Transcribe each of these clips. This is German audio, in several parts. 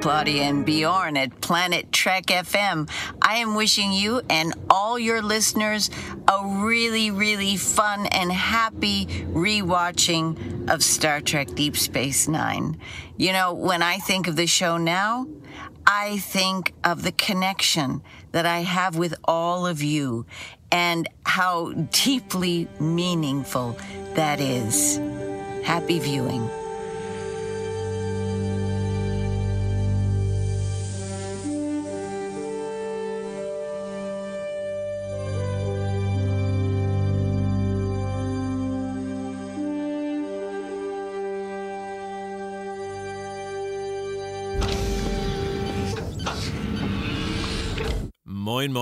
Claudia and Bjorn at Planet Trek FM. I am wishing you and all your listeners a really, really fun and happy rewatching of Star Trek Deep Space Nine. You know, when I think of the show now, I think of the connection that I have with all of you and how deeply meaningful that is. Happy viewing.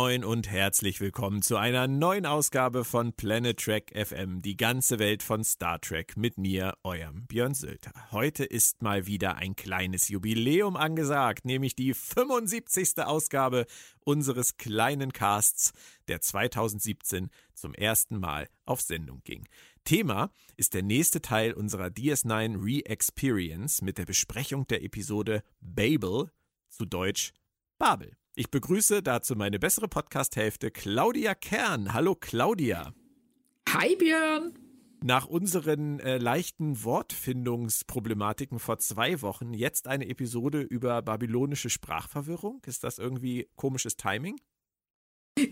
Moin und herzlich willkommen zu einer neuen Ausgabe von Planet Trek FM, die ganze Welt von Star Trek mit mir, eurem Björn Sülter. Heute ist mal wieder ein kleines Jubiläum angesagt, nämlich die 75. Ausgabe unseres kleinen Casts, der 2017 zum ersten Mal auf Sendung ging. Thema ist der nächste Teil unserer DS9 Re-Experience mit der Besprechung der Episode Babel, zu Deutsch Babel. Ich begrüße dazu meine bessere Podcast-Hälfte, Claudia Kern. Hallo Claudia. Hi Björn. Nach unseren äh, leichten Wortfindungsproblematiken vor zwei Wochen jetzt eine Episode über babylonische Sprachverwirrung. Ist das irgendwie komisches Timing?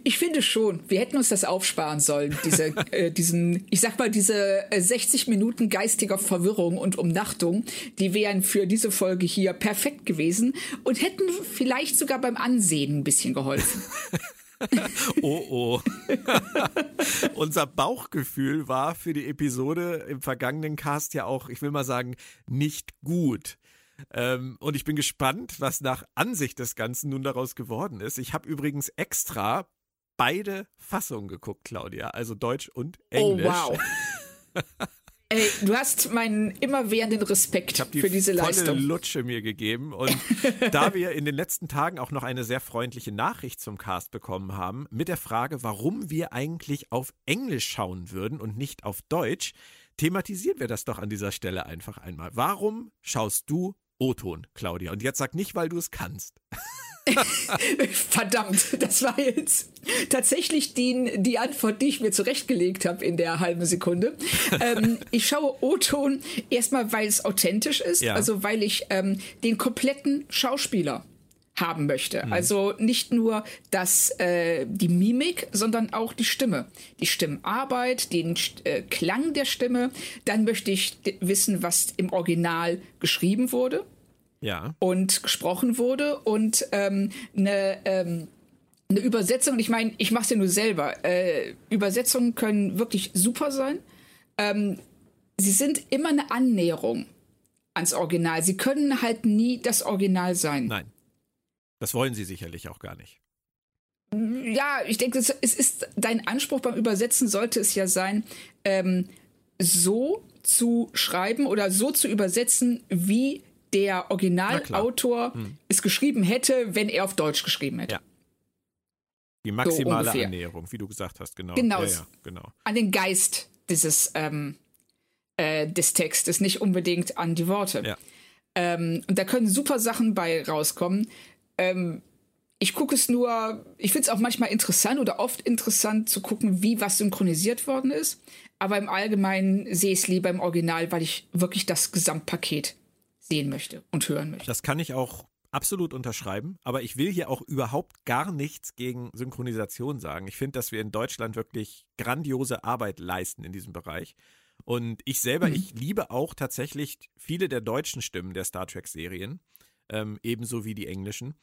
Ich finde schon. Wir hätten uns das aufsparen sollen, diese, äh, diesen, ich sag mal, diese 60 äh, Minuten geistiger Verwirrung und Umnachtung, die wären für diese Folge hier perfekt gewesen und hätten vielleicht sogar beim Ansehen ein bisschen geholfen. oh oh. Unser Bauchgefühl war für die Episode im vergangenen Cast ja auch, ich will mal sagen, nicht gut. Ähm, und ich bin gespannt, was nach Ansicht des Ganzen nun daraus geworden ist. Ich habe übrigens extra beide Fassungen geguckt, Claudia, also Deutsch und oh, Englisch. Oh, wow. Ey, du hast meinen immerwährenden Respekt die für diese volle Leistung. Lutsche mir gegeben. Und da wir in den letzten Tagen auch noch eine sehr freundliche Nachricht zum Cast bekommen haben, mit der Frage, warum wir eigentlich auf Englisch schauen würden und nicht auf Deutsch, thematisieren wir das doch an dieser Stelle einfach einmal. Warum schaust du O-Ton, Claudia? Und jetzt sag nicht, weil du es kannst. Verdammt, das war jetzt tatsächlich die, die Antwort, die ich mir zurechtgelegt habe in der halben Sekunde. ähm, ich schaue O-Ton erstmal, weil es authentisch ist, ja. also weil ich ähm, den kompletten Schauspieler haben möchte. Mhm. Also nicht nur das, äh, die Mimik, sondern auch die Stimme. Die Stimmarbeit, den äh, Klang der Stimme. Dann möchte ich wissen, was im Original geschrieben wurde ja. und gesprochen wurde und ähm, eine ähm, eine Übersetzung, ich meine, ich mache es ja nur selber. Äh, Übersetzungen können wirklich super sein. Ähm, sie sind immer eine Annäherung ans Original. Sie können halt nie das Original sein. Nein. Das wollen sie sicherlich auch gar nicht. Ja, ich denke, es ist dein Anspruch beim Übersetzen sollte es ja sein, ähm, so zu schreiben oder so zu übersetzen, wie der Originalautor hm. es geschrieben hätte, wenn er auf Deutsch geschrieben hätte. Ja. Die maximale so Annäherung, wie du gesagt hast, genau. Genau, ja, ja, genau. An den Geist dieses ähm, äh, des Textes, nicht unbedingt an die Worte. Ja. Ähm, und da können super Sachen bei rauskommen. Ähm, ich gucke es nur, ich finde es auch manchmal interessant oder oft interessant zu gucken, wie was synchronisiert worden ist. Aber im Allgemeinen sehe ich es lieber im Original, weil ich wirklich das Gesamtpaket sehen möchte und hören möchte. Das kann ich auch absolut unterschreiben, aber ich will hier auch überhaupt gar nichts gegen Synchronisation sagen. Ich finde, dass wir in Deutschland wirklich grandiose Arbeit leisten in diesem Bereich. Und ich selber, mhm. ich liebe auch tatsächlich viele der deutschen Stimmen der Star Trek-Serien, ähm, ebenso wie die englischen.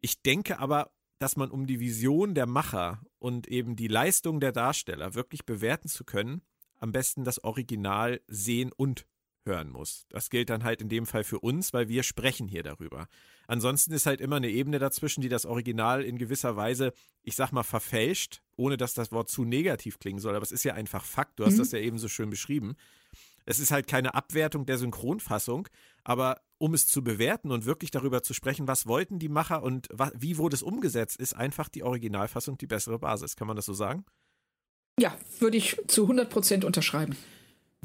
Ich denke aber, dass man, um die Vision der Macher und eben die Leistung der Darsteller wirklich bewerten zu können, am besten das Original sehen und hören muss. Das gilt dann halt in dem Fall für uns, weil wir sprechen hier darüber. Ansonsten ist halt immer eine Ebene dazwischen, die das Original in gewisser Weise, ich sag mal, verfälscht, ohne dass das Wort zu negativ klingen soll. Aber es ist ja einfach Fakt. Du hast mhm. das ja eben so schön beschrieben. Es ist halt keine Abwertung der Synchronfassung, aber um es zu bewerten und wirklich darüber zu sprechen, was wollten die Macher und wie wurde es umgesetzt, ist einfach die Originalfassung die bessere Basis. Kann man das so sagen? Ja, würde ich zu 100 Prozent unterschreiben.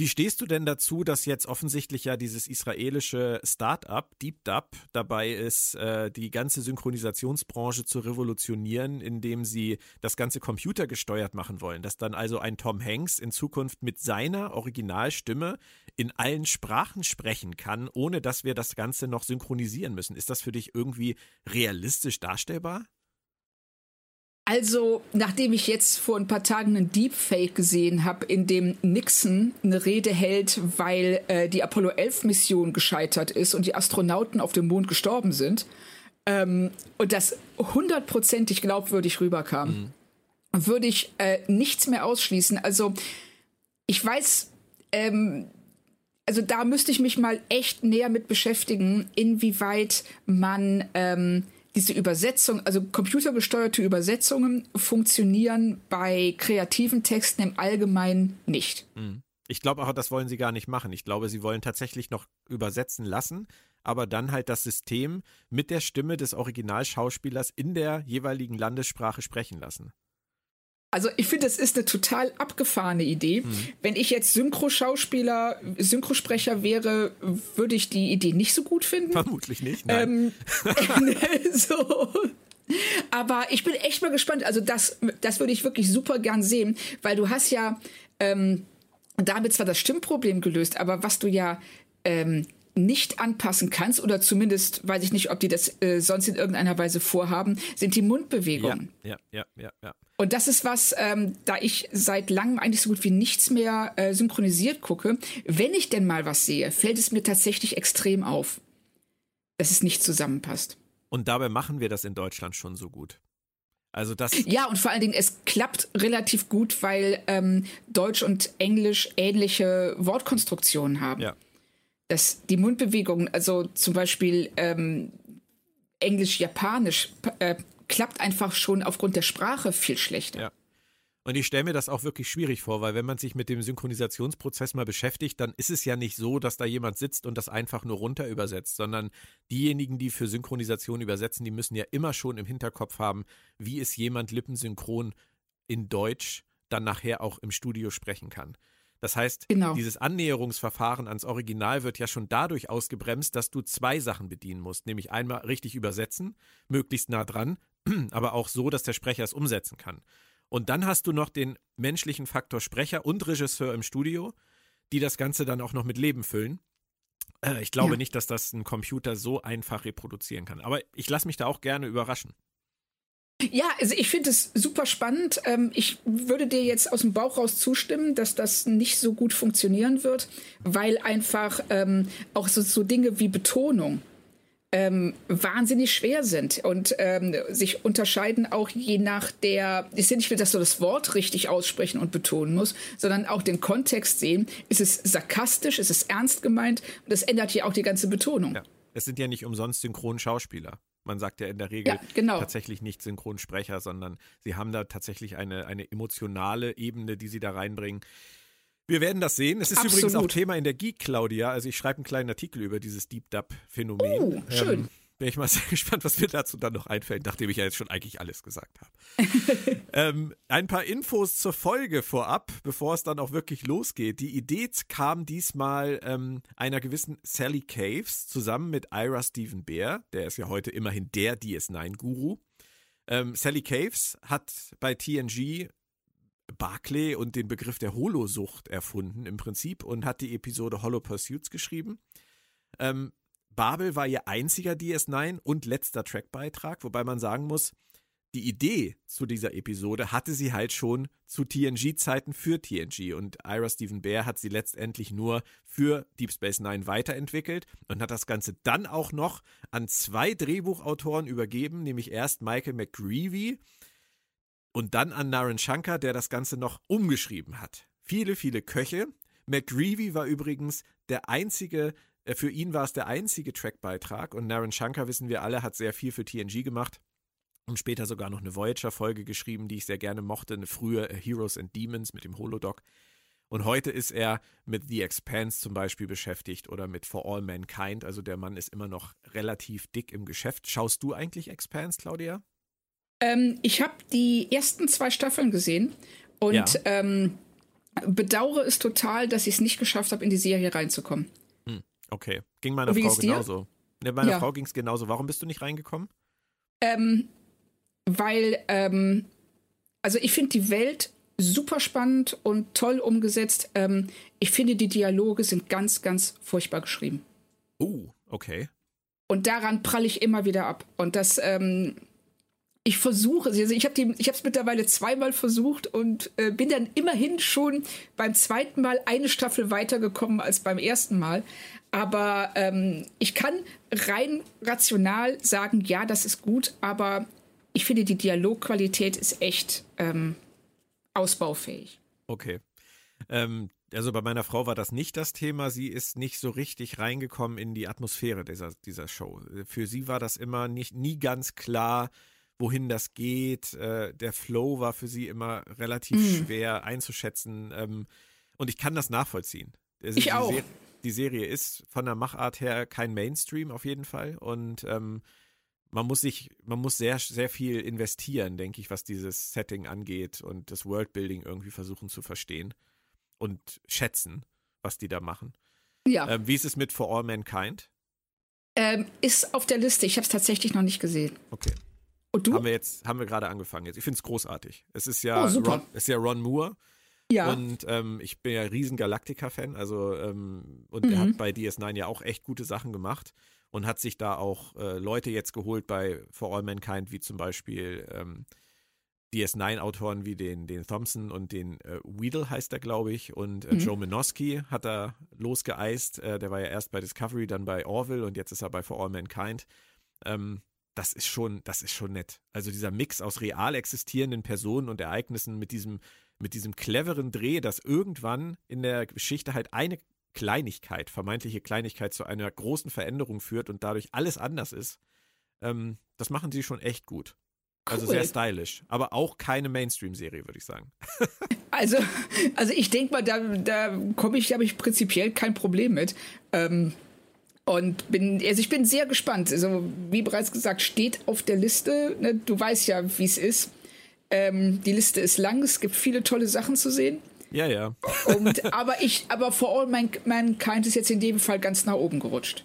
Wie stehst du denn dazu, dass jetzt offensichtlich ja dieses israelische Start-up DeepDub dabei ist, äh, die ganze Synchronisationsbranche zu revolutionieren, indem sie das ganze computergesteuert machen wollen, dass dann also ein Tom Hanks in Zukunft mit seiner Originalstimme in allen Sprachen sprechen kann, ohne dass wir das Ganze noch synchronisieren müssen. Ist das für dich irgendwie realistisch darstellbar? Also, nachdem ich jetzt vor ein paar Tagen einen Deepfake gesehen habe, in dem Nixon eine Rede hält, weil äh, die Apollo 11 Mission gescheitert ist und die Astronauten auf dem Mond gestorben sind, ähm, und das hundertprozentig glaubwürdig rüberkam, mhm. würde ich äh, nichts mehr ausschließen. Also, ich weiß, ähm, also da müsste ich mich mal echt näher mit beschäftigen, inwieweit man ähm, diese Übersetzung, also computergesteuerte Übersetzungen funktionieren bei kreativen Texten im Allgemeinen nicht. Hm. Ich glaube auch, das wollen sie gar nicht machen. Ich glaube, sie wollen tatsächlich noch übersetzen lassen, aber dann halt das System mit der Stimme des Originalschauspielers in der jeweiligen Landessprache sprechen lassen. Also ich finde, das ist eine total abgefahrene Idee. Mhm. Wenn ich jetzt Synchroschauspieler, Synchrosprecher wäre, würde ich die Idee nicht so gut finden. Vermutlich nicht. Nein. Ähm, so. Aber ich bin echt mal gespannt. Also das, das würde ich wirklich super gern sehen, weil du hast ja ähm, damit zwar das Stimmproblem gelöst, aber was du ja ähm, nicht anpassen kannst, oder zumindest weiß ich nicht, ob die das äh, sonst in irgendeiner Weise vorhaben, sind die Mundbewegungen. Ja, ja, ja, ja. ja. Und das ist was, ähm, da ich seit langem eigentlich so gut wie nichts mehr äh, synchronisiert gucke. Wenn ich denn mal was sehe, fällt es mir tatsächlich extrem auf, dass es nicht zusammenpasst. Und dabei machen wir das in Deutschland schon so gut. Also das. Ja, und vor allen Dingen, es klappt relativ gut, weil ähm, Deutsch und Englisch ähnliche Wortkonstruktionen haben. Ja. Das, die Mundbewegungen, also zum Beispiel ähm, Englisch-Japanisch, äh, klappt einfach schon aufgrund der Sprache viel schlechter. Ja. Und ich stelle mir das auch wirklich schwierig vor, weil wenn man sich mit dem Synchronisationsprozess mal beschäftigt, dann ist es ja nicht so, dass da jemand sitzt und das einfach nur runter übersetzt, sondern diejenigen, die für Synchronisation übersetzen, die müssen ja immer schon im Hinterkopf haben, wie es jemand lippensynchron in Deutsch dann nachher auch im Studio sprechen kann. Das heißt, genau. dieses Annäherungsverfahren ans Original wird ja schon dadurch ausgebremst, dass du zwei Sachen bedienen musst, nämlich einmal richtig übersetzen, möglichst nah dran, aber auch so, dass der Sprecher es umsetzen kann. Und dann hast du noch den menschlichen Faktor Sprecher und Regisseur im Studio, die das Ganze dann auch noch mit Leben füllen. Äh, ich glaube ja. nicht, dass das ein Computer so einfach reproduzieren kann. Aber ich lasse mich da auch gerne überraschen. Ja, also ich finde es super spannend. Ähm, ich würde dir jetzt aus dem Bauch raus zustimmen, dass das nicht so gut funktionieren wird, weil einfach ähm, auch so, so Dinge wie Betonung ähm, wahnsinnig schwer sind und ähm, sich unterscheiden auch je nach der, ist ja nicht nur, dass du das Wort richtig aussprechen und betonen musst, sondern auch den Kontext sehen. Ist es sarkastisch, ist es ernst gemeint? Und das ändert hier auch die ganze Betonung. Ja. Es sind ja nicht umsonst Synchronschauspieler. Man sagt ja in der Regel ja, genau. tatsächlich nicht Synchronsprecher, sondern sie haben da tatsächlich eine, eine emotionale Ebene, die sie da reinbringen. Wir werden das sehen. Es ist Absolut. übrigens auch Thema in der Geek, Claudia. Also ich schreibe einen kleinen Artikel über dieses Deep Dub-Phänomen. Oh, schön. Ähm, bin ich mal sehr gespannt, was mir dazu dann noch einfällt, nachdem ich ja jetzt schon eigentlich alles gesagt habe. ähm, ein paar Infos zur Folge vorab, bevor es dann auch wirklich losgeht. Die Idee kam diesmal ähm, einer gewissen Sally Caves zusammen mit Ira Stephen Bear, der ist ja heute immerhin der DS9-Guru. Ähm, Sally Caves hat bei TNG Barclay und den Begriff der Holosucht erfunden im Prinzip und hat die Episode Hollow Pursuits geschrieben. Ähm, Babel war ihr einziger DS9 und letzter Trackbeitrag, wobei man sagen muss, die Idee zu dieser Episode hatte sie halt schon zu TNG-Zeiten für TNG und Ira Stephen Bear hat sie letztendlich nur für Deep Space Nine weiterentwickelt und hat das Ganze dann auch noch an zwei Drehbuchautoren übergeben, nämlich erst Michael McGreevy und dann an Naren Shankar, der das Ganze noch umgeschrieben hat. Viele, viele Köche. McGreevy war übrigens der einzige für ihn war es der einzige Trackbeitrag und Naren Shankar, wissen wir alle, hat sehr viel für TNG gemacht und später sogar noch eine Voyager-Folge geschrieben, die ich sehr gerne mochte, eine frühe äh, Heroes and Demons mit dem Holodoc. Und heute ist er mit The Expanse zum Beispiel beschäftigt oder mit For All Mankind. Also der Mann ist immer noch relativ dick im Geschäft. Schaust du eigentlich Expanse, Claudia? Ähm, ich habe die ersten zwei Staffeln gesehen und ja. ähm, bedauere es total, dass ich es nicht geschafft habe, in die Serie reinzukommen. Okay. Ging meiner Frau genauso. Ne, meiner ja. Frau ging es genauso. Warum bist du nicht reingekommen? Ähm, weil, ähm, also ich finde die Welt super spannend und toll umgesetzt. Ähm, ich finde, die Dialoge sind ganz, ganz furchtbar geschrieben. Uh, okay. Und daran pralle ich immer wieder ab. Und das, ähm, ich versuche, also ich habe es mittlerweile zweimal versucht und äh, bin dann immerhin schon beim zweiten Mal eine Staffel weitergekommen als beim ersten Mal. Aber ähm, ich kann rein rational sagen, ja, das ist gut, aber ich finde, die Dialogqualität ist echt ähm, ausbaufähig. Okay. Ähm, also bei meiner Frau war das nicht das Thema. Sie ist nicht so richtig reingekommen in die Atmosphäre dieser, dieser Show. Für sie war das immer nicht, nie ganz klar, wohin das geht. Äh, der Flow war für sie immer relativ mhm. schwer einzuschätzen. Ähm, und ich kann das nachvollziehen. Also ich auch. Serie, die Serie ist von der Machart her kein Mainstream auf jeden Fall. Und ähm, man muss sich, man muss sehr, sehr viel investieren, denke ich, was dieses Setting angeht und das Worldbuilding irgendwie versuchen zu verstehen und schätzen, was die da machen. Ja. Ähm, wie ist es mit For All Mankind? Ähm, ist auf der Liste. Ich habe es tatsächlich noch nicht gesehen. Okay. Und du? Haben wir jetzt, haben wir gerade angefangen jetzt. Ich finde es großartig. Es ist ja, oh. Ron, ist ja Ron Moore. Ja. Und ähm, ich bin ja riesen Galactica-Fan, also ähm, und mhm. er hat bei DS9 ja auch echt gute Sachen gemacht und hat sich da auch äh, Leute jetzt geholt bei For All Mankind, wie zum Beispiel ähm, DS9-Autoren wie den, den Thompson und den äh, Weedle heißt er, glaube ich, und äh, mhm. Joe Minosky hat er losgeeist. Äh, der war ja erst bei Discovery, dann bei Orville und jetzt ist er bei For All Mankind. Ähm, das ist schon, das ist schon nett. Also dieser Mix aus real existierenden Personen und Ereignissen mit diesem, mit diesem cleveren Dreh, dass irgendwann in der Geschichte halt eine Kleinigkeit, vermeintliche Kleinigkeit zu einer großen Veränderung führt und dadurch alles anders ist. Ähm, das machen sie schon echt gut. Also cool. sehr stylisch, aber auch keine Mainstream-Serie, würde ich sagen. also, also ich denke mal, da, da komme ich, habe ich prinzipiell kein Problem mit. Ähm, und bin, also ich bin sehr gespannt. Also, wie bereits gesagt, steht auf der Liste. Ne? Du weißt ja, wie es ist. Ähm, die Liste ist lang, es gibt viele tolle Sachen zu sehen. Ja, ja. Und, aber ich, aber For All Mankind ist jetzt in dem Fall ganz nach oben gerutscht.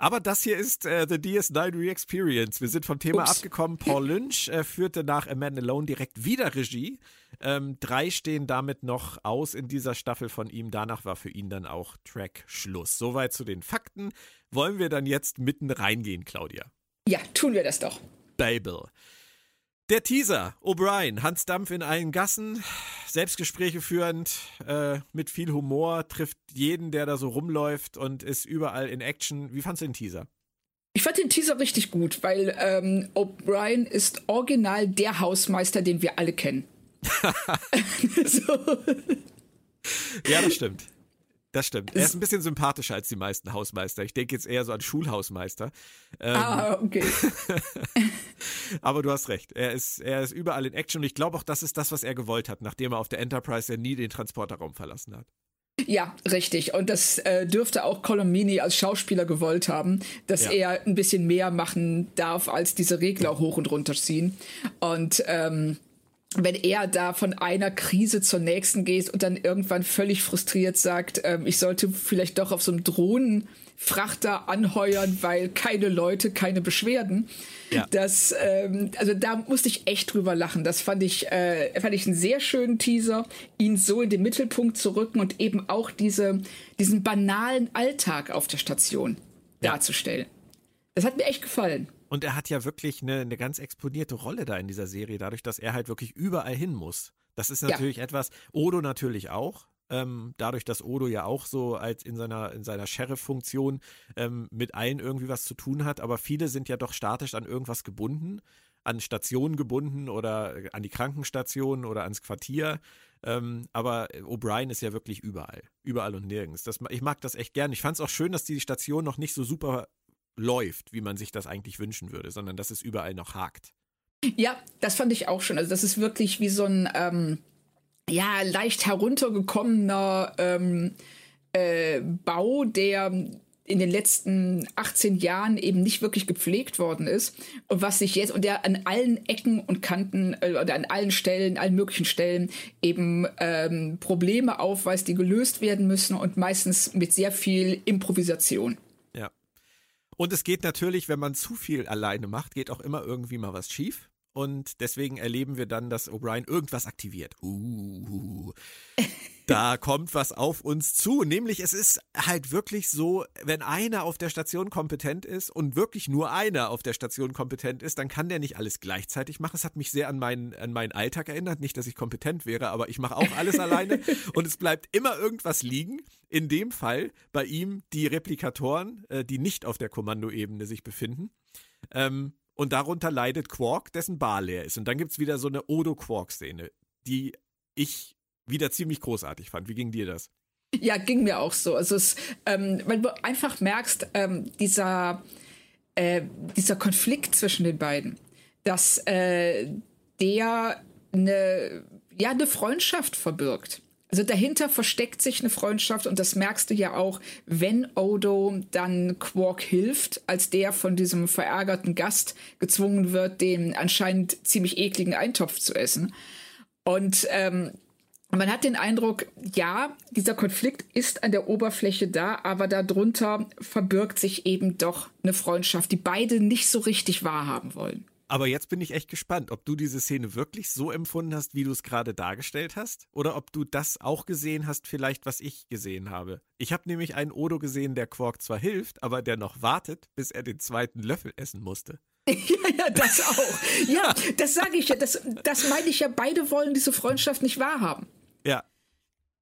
Aber das hier ist äh, The DS9 Re-Experience. Wir sind vom Thema Ups. abgekommen. Paul Lynch äh, führte nach A Man Alone direkt wieder Regie. Ähm, drei stehen damit noch aus in dieser Staffel von ihm. Danach war für ihn dann auch Track Schluss. Soweit zu den Fakten. Wollen wir dann jetzt mitten reingehen, Claudia? Ja, tun wir das doch. Babel. Der Teaser, O'Brien, Hans Dampf in allen Gassen, Selbstgespräche führend, äh, mit viel Humor, trifft jeden, der da so rumläuft und ist überall in Action. Wie fandst du den Teaser? Ich fand den Teaser richtig gut, weil ähm, O'Brien ist original der Hausmeister, den wir alle kennen. so. Ja, das stimmt. Das stimmt. Er ist ein bisschen sympathischer als die meisten Hausmeister. Ich denke jetzt eher so an Schulhausmeister. Ähm, ah, okay. aber du hast recht. Er ist, er ist überall in Action und ich glaube auch, das ist das, was er gewollt hat, nachdem er auf der Enterprise ja nie den Transporterraum verlassen hat. Ja, richtig. Und das äh, dürfte auch Colombini als Schauspieler gewollt haben, dass ja. er ein bisschen mehr machen darf, als diese Regler hoch und runter ziehen. Und ähm, wenn er da von einer Krise zur nächsten geht und dann irgendwann völlig frustriert sagt, ähm, ich sollte vielleicht doch auf so einem Drohnenfrachter anheuern, weil keine Leute, keine Beschwerden. Ja. Das, ähm, also da musste ich echt drüber lachen. Das fand ich, äh, fand ich einen sehr schönen Teaser, ihn so in den Mittelpunkt zu rücken und eben auch diese, diesen banalen Alltag auf der Station ja. darzustellen. Das hat mir echt gefallen. Und er hat ja wirklich eine, eine ganz exponierte Rolle da in dieser Serie, dadurch, dass er halt wirklich überall hin muss. Das ist natürlich ja. etwas, Odo natürlich auch, ähm, dadurch, dass Odo ja auch so als in seiner, in seiner Sheriff-Funktion ähm, mit allen irgendwie was zu tun hat, aber viele sind ja doch statisch an irgendwas gebunden, an Stationen gebunden oder an die Krankenstation oder ans Quartier. Ähm, aber O'Brien ist ja wirklich überall, überall und nirgends. Das, ich mag das echt gern. Ich fand es auch schön, dass die Station noch nicht so super läuft, wie man sich das eigentlich wünschen würde, sondern dass es überall noch hakt. Ja, das fand ich auch schon. Also das ist wirklich wie so ein ähm, ja leicht heruntergekommener ähm, äh, Bau, der in den letzten 18 Jahren eben nicht wirklich gepflegt worden ist und was sich jetzt und der an allen Ecken und Kanten äh, oder an allen Stellen, allen möglichen Stellen eben ähm, Probleme aufweist, die gelöst werden müssen und meistens mit sehr viel Improvisation. Und es geht natürlich, wenn man zu viel alleine macht, geht auch immer irgendwie mal was schief. Und deswegen erleben wir dann, dass O'Brien irgendwas aktiviert. Uh, da kommt was auf uns zu. Nämlich es ist halt wirklich so, wenn einer auf der Station kompetent ist und wirklich nur einer auf der Station kompetent ist, dann kann der nicht alles gleichzeitig machen. Es hat mich sehr an meinen, an meinen Alltag erinnert. Nicht, dass ich kompetent wäre, aber ich mache auch alles alleine. Und es bleibt immer irgendwas liegen. In dem Fall bei ihm die Replikatoren, äh, die nicht auf der Kommandoebene sich befinden. Ähm, und darunter leidet Quark, dessen Bar leer ist. Und dann gibt es wieder so eine Odo-Quark-Szene, die ich wieder ziemlich großartig fand. Wie ging dir das? Ja, ging mir auch so. Also es, ähm, weil du einfach merkst, ähm, dieser, äh, dieser Konflikt zwischen den beiden, dass äh, der eine, ja, eine Freundschaft verbirgt. Also dahinter versteckt sich eine Freundschaft und das merkst du ja auch, wenn Odo dann Quark hilft, als der von diesem verärgerten Gast gezwungen wird, den anscheinend ziemlich ekligen Eintopf zu essen. Und ähm, man hat den Eindruck, ja, dieser Konflikt ist an der Oberfläche da, aber darunter verbirgt sich eben doch eine Freundschaft, die beide nicht so richtig wahrhaben wollen. Aber jetzt bin ich echt gespannt, ob du diese Szene wirklich so empfunden hast, wie du es gerade dargestellt hast, oder ob du das auch gesehen hast, vielleicht was ich gesehen habe. Ich habe nämlich einen Odo gesehen, der Quark zwar hilft, aber der noch wartet, bis er den zweiten Löffel essen musste. Ja, ja, das auch. Ja, das sage ich ja. Das, das meine ich ja. Beide wollen diese Freundschaft nicht wahrhaben. Ja.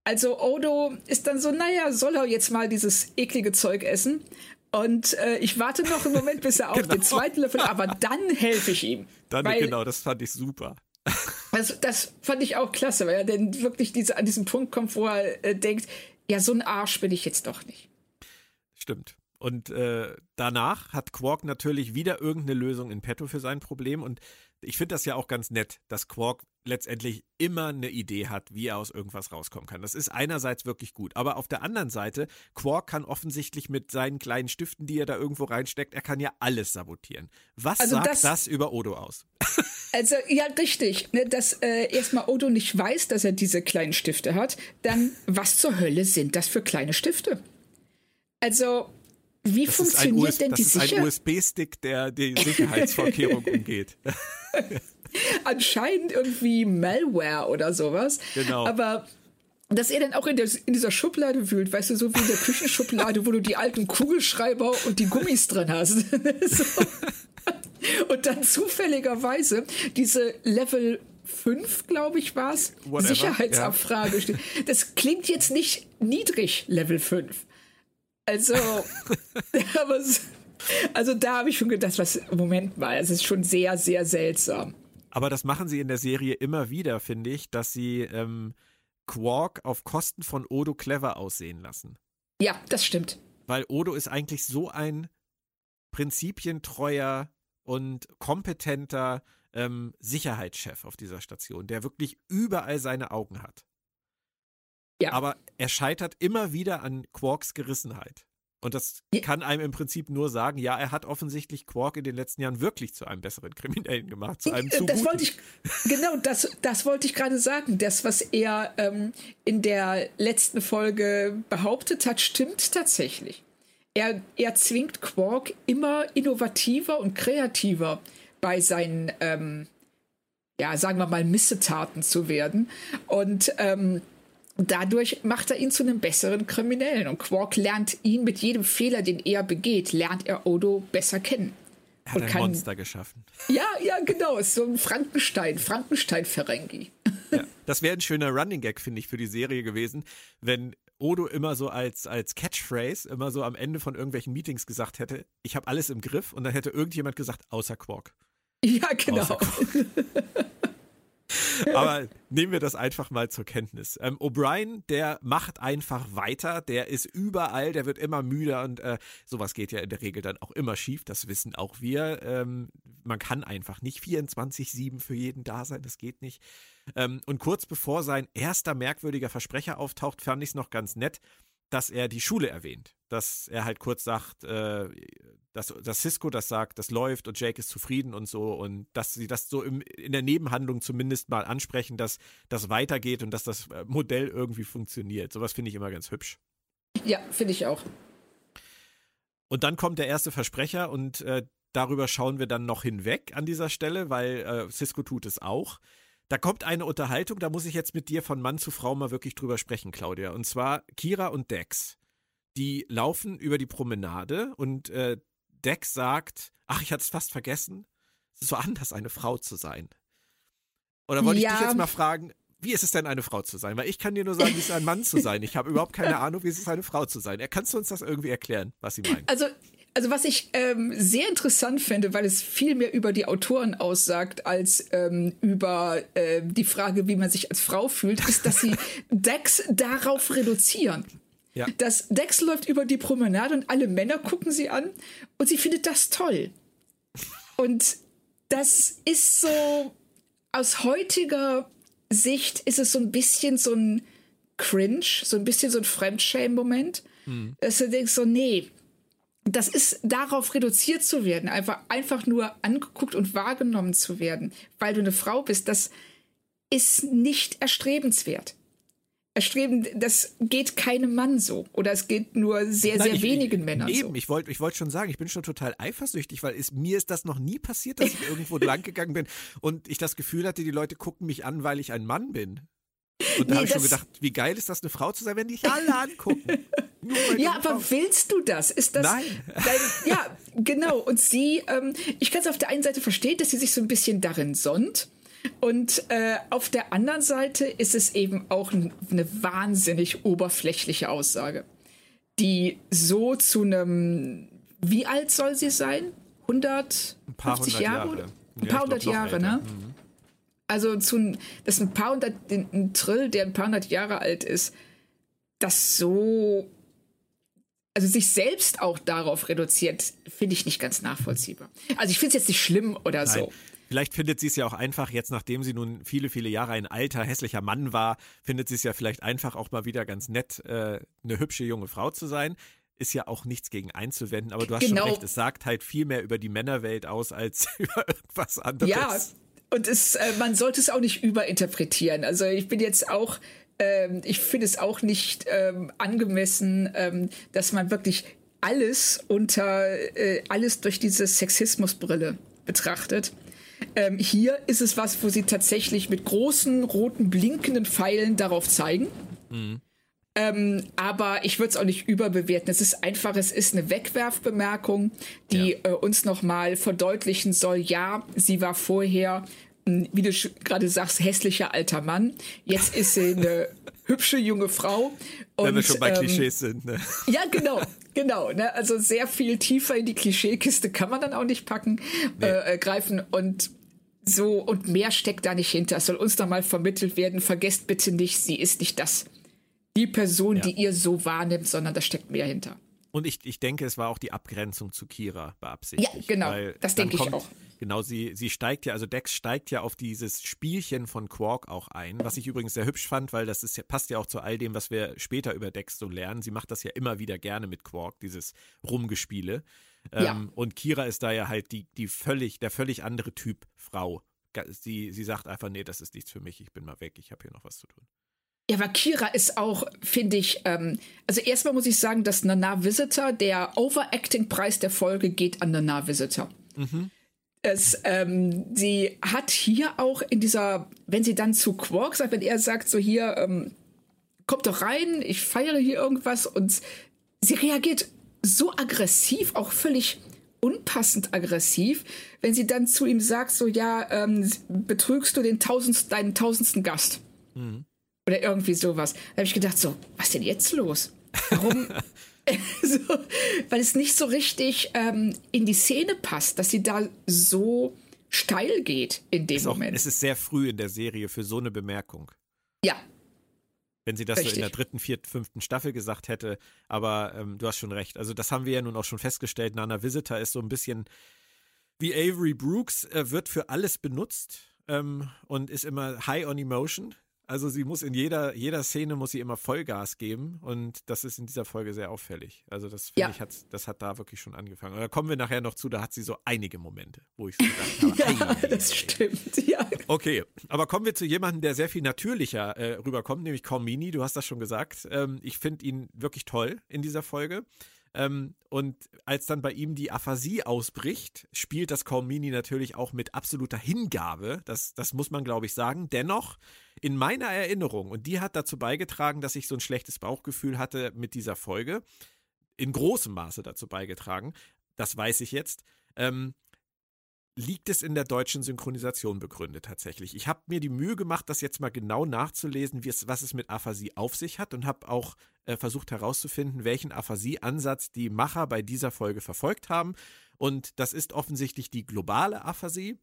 Also Odo ist dann so, naja, soll er jetzt mal dieses eklige Zeug essen? Und äh, ich warte noch einen Moment, bis er auf genau. den zweiten Löffel, aber dann helfe ich ihm. Dann, weil, genau, das fand ich super. Also, das fand ich auch klasse, weil er dann wirklich diese, an diesen Punkt kommt, wo er äh, denkt, ja, so ein Arsch bin ich jetzt doch nicht. Stimmt. Und äh, danach hat Quark natürlich wieder irgendeine Lösung in petto für sein Problem. Und ich finde das ja auch ganz nett, dass Quark letztendlich immer eine Idee hat, wie er aus irgendwas rauskommen kann. Das ist einerseits wirklich gut. Aber auf der anderen Seite, Quark kann offensichtlich mit seinen kleinen Stiften, die er da irgendwo reinsteckt, er kann ja alles sabotieren. Was also sagt das, das, über Odo aus? Also, ja, richtig. Ne, dass äh, erstmal Odo nicht weiß, dass er diese kleinen Stifte hat. Dann, was zur Hölle sind das für kleine Stifte? Also, wie das funktioniert denn die Sicherheit? Das ist ein USB-Stick, der die Sicherheitsvorkehrung umgeht. Anscheinend irgendwie Malware oder sowas. Genau. Aber dass er dann auch in, der, in, dieser Schublade wühlt, weißt du, so wie in der Küchenschublade, wo du die alten Kugelschreiber und die Gummis drin hast. so. Und dann zufälligerweise diese Level 5, glaube ich, war es, Sicherheitsabfrage. Ja. Das klingt jetzt nicht niedrig, Level 5. Also, aber, also da habe ich schon gedacht, was, Moment mal, es ist schon sehr, sehr seltsam. Aber das machen sie in der Serie immer wieder, finde ich, dass sie ähm, Quark auf Kosten von Odo clever aussehen lassen. Ja, das stimmt. Weil Odo ist eigentlich so ein prinzipientreuer und kompetenter ähm, Sicherheitschef auf dieser Station, der wirklich überall seine Augen hat. Ja. Aber er scheitert immer wieder an Quarks Gerissenheit. Und das kann einem im Prinzip nur sagen, ja, er hat offensichtlich Quark in den letzten Jahren wirklich zu einem besseren Kriminellen gemacht, zu einem zu Das wollte ich, genau, das, das wollte ich gerade sagen. Das, was er ähm, in der letzten Folge behauptet hat, stimmt tatsächlich. Er, er zwingt Quark immer innovativer und kreativer bei seinen, ähm, ja, sagen wir mal, Missetaten zu werden. Und ähm, dadurch macht er ihn zu einem besseren Kriminellen. Und Quark lernt ihn mit jedem Fehler, den er begeht, lernt er Odo besser kennen. Er hat ein kann, Monster geschaffen. Ja, ja, genau. Ist so ein Frankenstein, Frankenstein-Ferengi. Ja, das wäre ein schöner Running Gag, finde ich, für die Serie gewesen, wenn Odo immer so als, als Catchphrase, immer so am Ende von irgendwelchen Meetings gesagt hätte, ich habe alles im Griff und dann hätte irgendjemand gesagt, außer Quark. Ja, genau. Außer Quark. Aber nehmen wir das einfach mal zur Kenntnis. Ähm, O'Brien, der macht einfach weiter, der ist überall, der wird immer müder und äh, sowas geht ja in der Regel dann auch immer schief, das wissen auch wir. Ähm, man kann einfach nicht 24-7 für jeden da sein, das geht nicht. Ähm, und kurz bevor sein erster merkwürdiger Versprecher auftaucht, fand ich es noch ganz nett, dass er die Schule erwähnt. Dass er halt kurz sagt, äh, dass, dass Cisco das sagt, das läuft und Jake ist zufrieden und so und dass sie das so im, in der Nebenhandlung zumindest mal ansprechen, dass das weitergeht und dass das äh, Modell irgendwie funktioniert. Sowas finde ich immer ganz hübsch. Ja, finde ich auch. Und dann kommt der erste Versprecher und äh, darüber schauen wir dann noch hinweg an dieser Stelle, weil äh, Cisco tut es auch. Da kommt eine Unterhaltung, da muss ich jetzt mit dir von Mann zu Frau mal wirklich drüber sprechen, Claudia. Und zwar Kira und Dex. Die laufen über die Promenade und äh, Dex sagt, ach, ich hatte es fast vergessen, es ist so anders, eine Frau zu sein. Oder wollte ja. ich dich jetzt mal fragen, wie ist es denn, eine Frau zu sein? Weil ich kann dir nur sagen, wie es ist, ein Mann zu sein. Ich habe überhaupt keine Ahnung, wie es ist, eine Frau zu sein. Kannst du uns das irgendwie erklären, was sie meint? Also, also was ich ähm, sehr interessant finde, weil es viel mehr über die Autoren aussagt, als ähm, über äh, die Frage, wie man sich als Frau fühlt, ist, dass sie Dex darauf reduzieren. Ja. Dass Dex läuft über die Promenade und alle Männer gucken sie an und sie findet das toll. Und das ist so, aus heutiger Sicht ist es so ein bisschen so ein Cringe, so ein bisschen so ein Fremdschämen-Moment, mhm. dass du denkst so, nee, das ist darauf reduziert zu werden, einfach, einfach nur angeguckt und wahrgenommen zu werden, weil du eine Frau bist, das ist nicht erstrebenswert. Erstreben, das geht keinem Mann so. Oder es geht nur sehr, Nein, sehr ich, wenigen Männern eben, so. ich wollte ich wollt schon sagen, ich bin schon total eifersüchtig, weil es, mir ist das noch nie passiert, dass ich irgendwo lang gegangen bin und ich das Gefühl hatte, die Leute gucken mich an, weil ich ein Mann bin. Und da nee, habe ich schon gedacht, wie geil ist das, eine Frau zu sein, wenn dich alle angucken. ja, aber Frau. willst du das? Ist das? Nein. Dein, ja, genau. Und sie, ähm, ich kann es auf der einen Seite verstehen, dass sie sich so ein bisschen darin sonnt. Und äh, auf der anderen Seite ist es eben auch eine wahnsinnig oberflächliche Aussage, die so zu einem, wie alt soll sie sein? 150 ein paar hundert Jahre? Jahre. Ein ja, paar hundert Jahre, ne? Mhm. Also zu, das ist ein paar hundert, ein Trill, der ein paar hundert Jahre alt ist, das so, also sich selbst auch darauf reduziert, finde ich nicht ganz nachvollziehbar. Also ich finde es jetzt nicht schlimm oder Nein. so. Vielleicht findet sie es ja auch einfach, jetzt nachdem sie nun viele, viele Jahre ein alter, hässlicher Mann war, findet sie es ja vielleicht einfach auch mal wieder ganz nett, äh, eine hübsche junge Frau zu sein. Ist ja auch nichts gegen einzuwenden, aber du hast genau. schon recht, es sagt halt viel mehr über die Männerwelt aus als über irgendwas anderes. Ja, und es, äh, man sollte es auch nicht überinterpretieren. Also ich bin jetzt auch, ähm, ich finde es auch nicht ähm, angemessen, ähm, dass man wirklich alles unter, äh, alles durch diese Sexismusbrille betrachtet. Ähm, hier ist es was, wo sie tatsächlich mit großen roten blinkenden Pfeilen darauf zeigen. Mhm. Ähm, aber ich würde es auch nicht überbewerten. Es ist einfach, es ist eine Wegwerfbemerkung, die ja. äh, uns nochmal verdeutlichen soll, ja, sie war vorher, wie du gerade sagst, hässlicher alter Mann. Jetzt ist sie eine hübsche junge Frau. Und, Wenn wir schon bei ähm, Klischees sind. Ne? Ja, genau. Genau, ne? also sehr viel tiefer in die Klischeekiste kann man dann auch nicht packen, nee. äh, äh greifen und so und mehr steckt da nicht hinter. Es soll uns da mal vermittelt werden. Vergesst bitte nicht, sie ist nicht das, die Person, ja. die ihr so wahrnimmt, sondern da steckt mehr hinter. Und ich, ich denke, es war auch die Abgrenzung zu Kira beabsichtigt. Ja, genau. Das denke ich auch. Genau, sie, sie steigt ja, also Dex steigt ja auf dieses Spielchen von Quark auch ein, was ich übrigens sehr hübsch fand, weil das ist, passt ja auch zu all dem, was wir später über Dex so lernen. Sie macht das ja immer wieder gerne mit Quark, dieses Rumgespiele. Ähm, ja. Und Kira ist da ja halt die, die völlig, der völlig andere Typ Frau. Sie, sie sagt einfach, nee, das ist nichts für mich, ich bin mal weg, ich habe hier noch was zu tun. Ja, aber Kira ist auch, finde ich, ähm, also erstmal muss ich sagen, dass Nana Visitor, der Overacting-Preis der Folge geht an Nana Visitor. Mhm. Es, ähm, sie hat hier auch in dieser, wenn sie dann zu Quark sagt, wenn er sagt, so hier, ähm, kommt doch rein, ich feiere hier irgendwas und sie reagiert so aggressiv, auch völlig unpassend aggressiv, wenn sie dann zu ihm sagt, so ja, ähm, betrügst du den tausendst, deinen tausendsten Gast. Mhm. Oder irgendwie sowas. Da habe ich gedacht, so, was denn jetzt los? Warum? so, weil es nicht so richtig ähm, in die Szene passt, dass sie da so steil geht in dem auch, Moment. Es ist sehr früh in der Serie für so eine Bemerkung. Ja. Wenn sie das Richtig. so in der dritten, vierten, fünften Staffel gesagt hätte. Aber ähm, du hast schon recht. Also, das haben wir ja nun auch schon festgestellt. Nana Visitor ist so ein bisschen wie Avery Brooks, Er wird für alles benutzt ähm, und ist immer high on emotion. Also sie muss in jeder, jeder Szene muss sie immer Vollgas geben und das ist in dieser Folge sehr auffällig. Also das finde ja. ich, hat, das hat da wirklich schon angefangen. da kommen wir nachher noch zu, da hat sie so einige Momente, wo ich so gedacht habe, ja, das stimmt, ja. Okay, aber kommen wir zu jemandem, der sehr viel natürlicher äh, rüberkommt, nämlich Cormini, du hast das schon gesagt. Ähm, ich finde ihn wirklich toll in dieser Folge. Ähm, und als dann bei ihm die Aphasie ausbricht, spielt das Cormini natürlich auch mit absoluter Hingabe. Das, das muss man, glaube ich, sagen. Dennoch, in meiner Erinnerung, und die hat dazu beigetragen, dass ich so ein schlechtes Bauchgefühl hatte mit dieser Folge, in großem Maße dazu beigetragen, das weiß ich jetzt, ähm, liegt es in der deutschen Synchronisation begründet tatsächlich. Ich habe mir die Mühe gemacht, das jetzt mal genau nachzulesen, es, was es mit Aphasie auf sich hat und habe auch äh, versucht herauszufinden, welchen Aphasie-Ansatz die Macher bei dieser Folge verfolgt haben. Und das ist offensichtlich die globale Aphasie.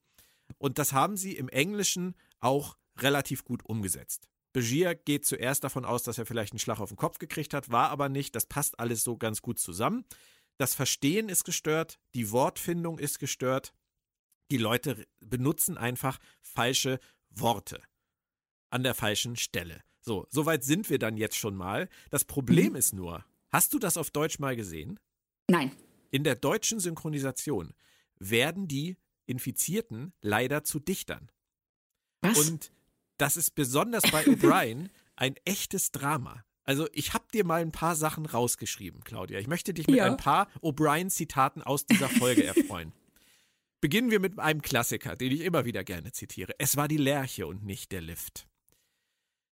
Und das haben sie im Englischen auch relativ gut umgesetzt. Begier geht zuerst davon aus, dass er vielleicht einen Schlag auf den Kopf gekriegt hat, war aber nicht. Das passt alles so ganz gut zusammen. Das Verstehen ist gestört, die Wortfindung ist gestört die Leute benutzen einfach falsche Worte an der falschen Stelle. So, soweit sind wir dann jetzt schon mal. Das Problem mhm. ist nur, hast du das auf Deutsch mal gesehen? Nein. In der deutschen Synchronisation werden die Infizierten leider zu Dichtern. Was? Und das ist besonders bei O'Brien ein echtes Drama. Also ich habe dir mal ein paar Sachen rausgeschrieben, Claudia. Ich möchte dich mit ja. ein paar O'Brien-Zitaten aus dieser Folge erfreuen. Beginnen wir mit einem Klassiker, den ich immer wieder gerne zitiere. Es war die Lerche und nicht der Lift.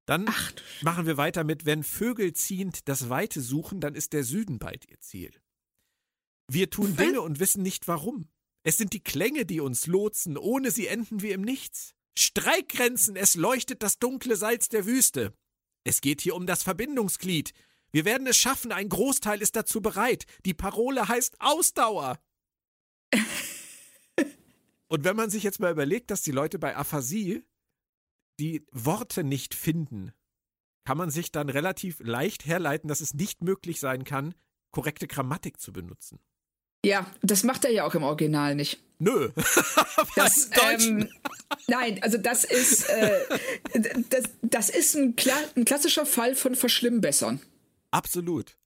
Dann Ach. machen wir weiter mit Wenn Vögel ziehend das Weite suchen, dann ist der Süden bald ihr Ziel. Wir tun Dinge und wissen nicht warum. Es sind die Klänge, die uns lotsen, ohne sie enden wir im Nichts. Streikgrenzen, es leuchtet das dunkle Salz der Wüste. Es geht hier um das Verbindungsglied. Wir werden es schaffen, ein Großteil ist dazu bereit. Die Parole heißt Ausdauer. Und wenn man sich jetzt mal überlegt, dass die Leute bei Aphasie die Worte nicht finden, kann man sich dann relativ leicht herleiten, dass es nicht möglich sein kann, korrekte Grammatik zu benutzen. Ja, das macht er ja auch im Original nicht. Nö. das, ähm, nein, also das ist, äh, das, das ist ein, Kla ein, klassischer Fall von Verschlimmbessern. Absolut.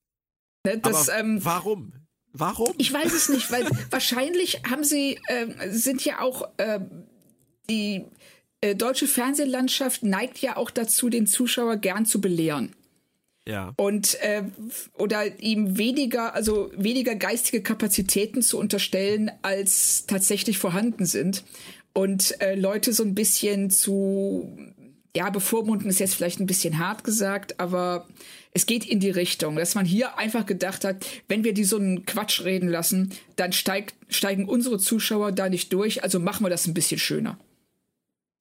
Ne, das, ähm, warum? Warum? Ich weiß es nicht, weil wahrscheinlich haben sie, äh, sind ja auch äh, die äh, deutsche Fernsehlandschaft neigt ja auch dazu, den Zuschauer gern zu belehren. Ja. Und äh, oder ihm weniger, also weniger geistige Kapazitäten zu unterstellen, als tatsächlich vorhanden sind. Und äh, Leute so ein bisschen zu ja, bevormunden ist jetzt vielleicht ein bisschen hart gesagt, aber es geht in die Richtung, dass man hier einfach gedacht hat, wenn wir die so einen Quatsch reden lassen, dann steigt, steigen unsere Zuschauer da nicht durch, also machen wir das ein bisschen schöner.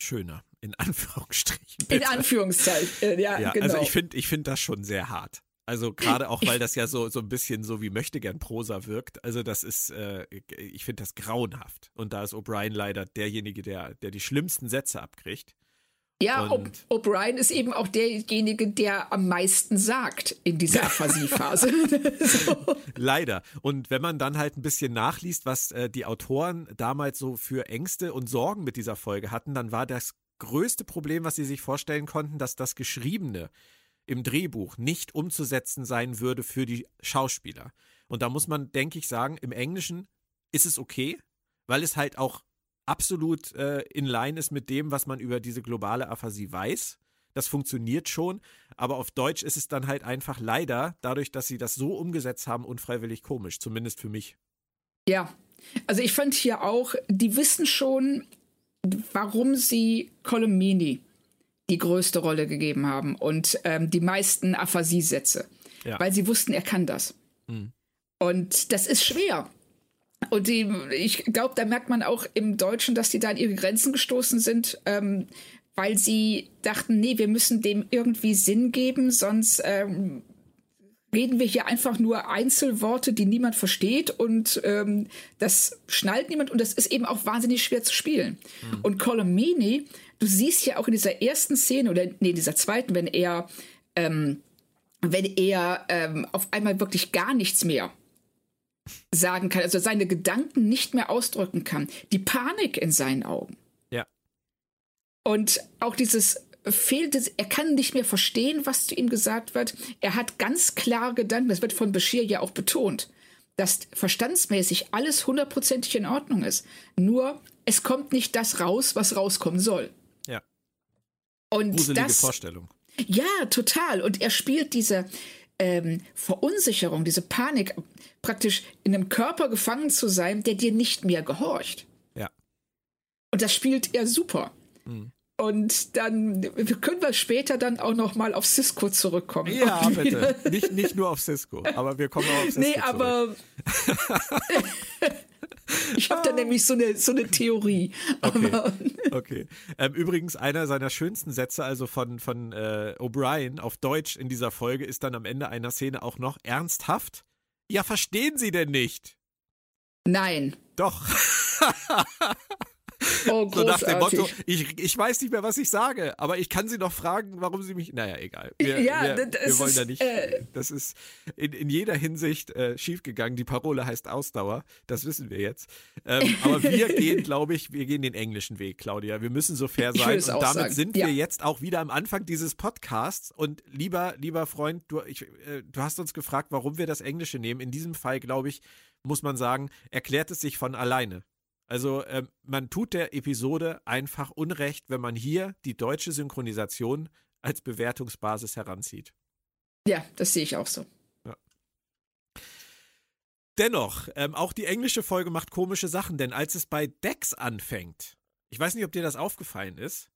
Schöner, in Anführungsstrichen. Bitte. In Anführungszeichen, äh, ja, ja, genau. Also ich finde ich find das schon sehr hart. Also gerade auch, weil das ja so, so ein bisschen so wie möchte gern Prosa wirkt. Also das ist, äh, ich finde das grauenhaft. Und da ist O'Brien leider derjenige, der, der die schlimmsten Sätze abkriegt. Ja, O'Brien ist eben auch derjenige, der am meisten sagt in dieser Aphasiephase. so. Leider. Und wenn man dann halt ein bisschen nachliest, was äh, die Autoren damals so für Ängste und Sorgen mit dieser Folge hatten, dann war das größte Problem, was sie sich vorstellen konnten, dass das Geschriebene im Drehbuch nicht umzusetzen sein würde für die Schauspieler. Und da muss man, denke ich, sagen, im Englischen ist es okay, weil es halt auch absolut äh, in line ist mit dem, was man über diese globale Aphasie weiß. Das funktioniert schon, aber auf Deutsch ist es dann halt einfach leider, dadurch, dass sie das so umgesetzt haben, unfreiwillig komisch, zumindest für mich. Ja, also ich fand hier auch, die wissen schon, warum sie Colomini die größte Rolle gegeben haben und ähm, die meisten Aphasie-Sätze, ja. weil sie wussten, er kann das. Mhm. Und das ist schwer. Und die, ich glaube, da merkt man auch im Deutschen, dass die da an ihre Grenzen gestoßen sind, ähm, weil sie dachten, nee, wir müssen dem irgendwie Sinn geben, sonst ähm, reden wir hier einfach nur Einzelworte, die niemand versteht und ähm, das schnallt niemand und das ist eben auch wahnsinnig schwer zu spielen. Mhm. Und Colomini, du siehst ja auch in dieser ersten Szene oder nee, in dieser zweiten, wenn er ähm, wenn er ähm, auf einmal wirklich gar nichts mehr sagen kann, also seine Gedanken nicht mehr ausdrücken kann. Die Panik in seinen Augen. Ja. Und auch dieses fehlt es, er kann nicht mehr verstehen, was zu ihm gesagt wird. Er hat ganz klare Gedanken, das wird von Bashir ja auch betont, dass verstandsmäßig alles hundertprozentig in Ordnung ist. Nur es kommt nicht das raus, was rauskommen soll. Ja. Und Gruselige das, Vorstellung. Ja, total. Und er spielt diese ähm, Verunsicherung, diese Panik, praktisch in einem Körper gefangen zu sein, der dir nicht mehr gehorcht. Ja. Und das spielt er super. Mhm. Und dann können wir später dann auch noch mal auf Cisco zurückkommen. Ja, bitte. Nicht, nicht nur auf Cisco, aber wir kommen auch auf Cisco Nee, aber ich habe da nämlich so eine, so eine Theorie. Okay. Aber, okay. Ähm, übrigens, einer seiner schönsten Sätze, also von, von äh, O'Brien auf Deutsch in dieser Folge, ist dann am Ende einer Szene auch noch ernsthaft. Ja, verstehen Sie denn nicht? nein. Doch. Oh, So nach dem. Motto, ich, ich weiß nicht mehr, was ich sage, aber ich kann Sie noch fragen, warum Sie mich. Naja, egal. Wir, Ja, wir, das wir wollen ist, da nicht. äh, das ist in, in jeder Hinsicht äh, schiefgegangen. Die Parole heißt Ausdauer, das wissen wir jetzt. Ähm, aber wir gehen, glaube ich, wir gehen den englischen Weg, Claudia. Wir müssen so fair sein. Und damit sagen, sind ja. wir jetzt auch wieder am Anfang dieses Podcasts. Und lieber, lieber Freund, du, ich, äh, du hast uns gefragt, warum wir das Englische nehmen. In diesem Fall, glaube ich, muss man sagen, erklärt es sich von alleine. Also ähm, man tut der Episode einfach Unrecht, wenn man hier die deutsche Synchronisation als Bewertungsbasis heranzieht. Ja, das sehe ich auch so. Dennoch, ähm, auch die englische Folge macht komische Sachen, denn als es bei Dex anfängt, ich weiß nicht, ob dir das aufgefallen ist,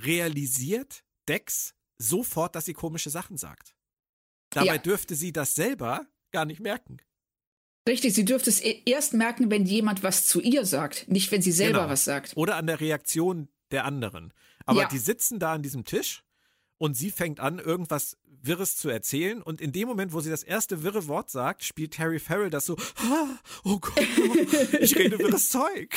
realisiert Dex sofort, dass sie komische Sachen sagt. Dabei Ja. dürfte sie das selber gar nicht merken. Richtig, sie dürfte es e- erst merken, wenn jemand was zu ihr sagt, nicht wenn sie selber Genau. was sagt. Oder an der Reaktion der anderen. Aber Ja. die sitzen da an diesem Tisch und sie fängt an, irgendwas Wirres zu erzählen. Und in dem Moment, wo sie das erste wirre Wort sagt, spielt Harry Farrell das so, "Ah, oh Gott, ich rede wirres Zeug.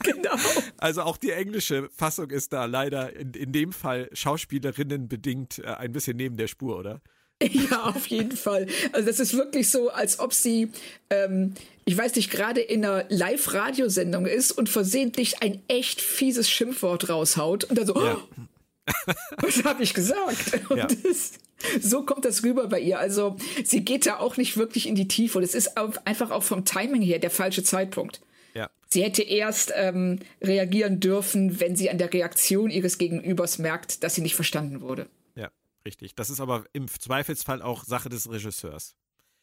Genau. Also auch die englische Fassung ist da leider in, in dem Fall Schauspielerinnen bedingt äh, ein bisschen neben der Spur, oder? Ja, auf jeden Fall. Also das ist wirklich so, als ob sie, ähm, ich weiß nicht, gerade in einer Live-Radiosendung ist und versehentlich ein echt fieses Schimpfwort raushaut und dann so, Ja. oh, was habe ich gesagt? Und Ja. das, so kommt das rüber bei ihr. Also sie geht da auch nicht wirklich in die Tiefe und es ist einfach auch vom Timing her der falsche Zeitpunkt. Ja. Sie hätte erst ähm, reagieren dürfen, wenn sie an der Reaktion ihres Gegenübers merkt, dass sie nicht verstanden wurde. Richtig. Das ist aber im Zweifelsfall auch Sache des Regisseurs.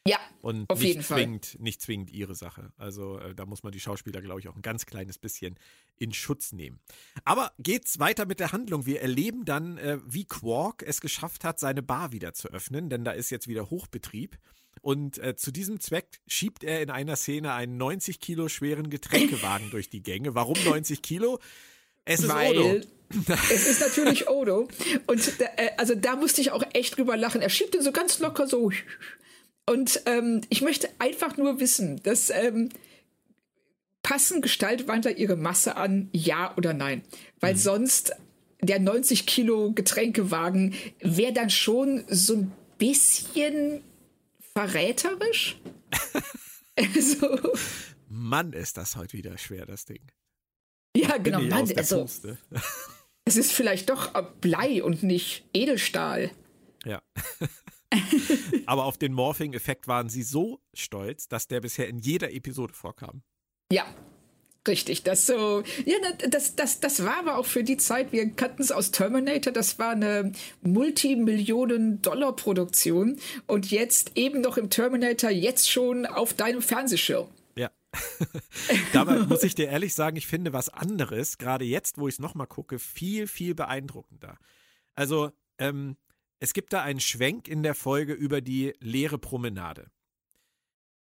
Ja, Und auf nicht jeden Fall. zwingend, nicht zwingend ihre Sache. Also äh, da muss man die Schauspieler, glaube ich, auch ein ganz kleines bisschen in Schutz nehmen. Aber geht's weiter mit der Handlung. Wir erleben dann, äh, wie Quark es geschafft hat, seine Bar wieder zu öffnen, denn da ist jetzt wieder Hochbetrieb. Und äh, zu diesem Zweck schiebt er in einer Szene einen 90 Kilo schweren Getränkewagen durch die Gänge. Warum 90 Kilo? Es ist Weil Odo. Es ist natürlich Odo. Und da, äh, also da musste ich auch echt drüber lachen. Er schiebt ihn so ganz locker so. Und ähm, ich möchte einfach nur wissen, dass ähm, passen Gestaltwandler ihre Masse an, ja oder nein? Weil sonst der 90 Kilo Getränkewagen wäre dann schon so ein bisschen verräterisch. also, Mann, ist das heute wieder schwer, das Ding. ja, genau. Mann, also. Es ist vielleicht doch Blei und nicht Edelstahl. Ja. Aber auf den Morphing-Effekt waren sie so stolz, dass der bisher in jeder Episode vorkam. Ja, richtig. Das so, ja, das, das, das war aber auch für die Zeit, wir kannten es aus Terminator, das war eine Multimillionen-Dollar-Produktion und jetzt eben noch im Terminator, jetzt schon auf deinem Fernsehschirm. Dabei muss ich dir ehrlich sagen, ich finde was anderes, gerade jetzt, wo ich es nochmal gucke, viel, viel beeindruckender. Also, ähm, es gibt da einen Schwenk in der Folge über die leere Promenade.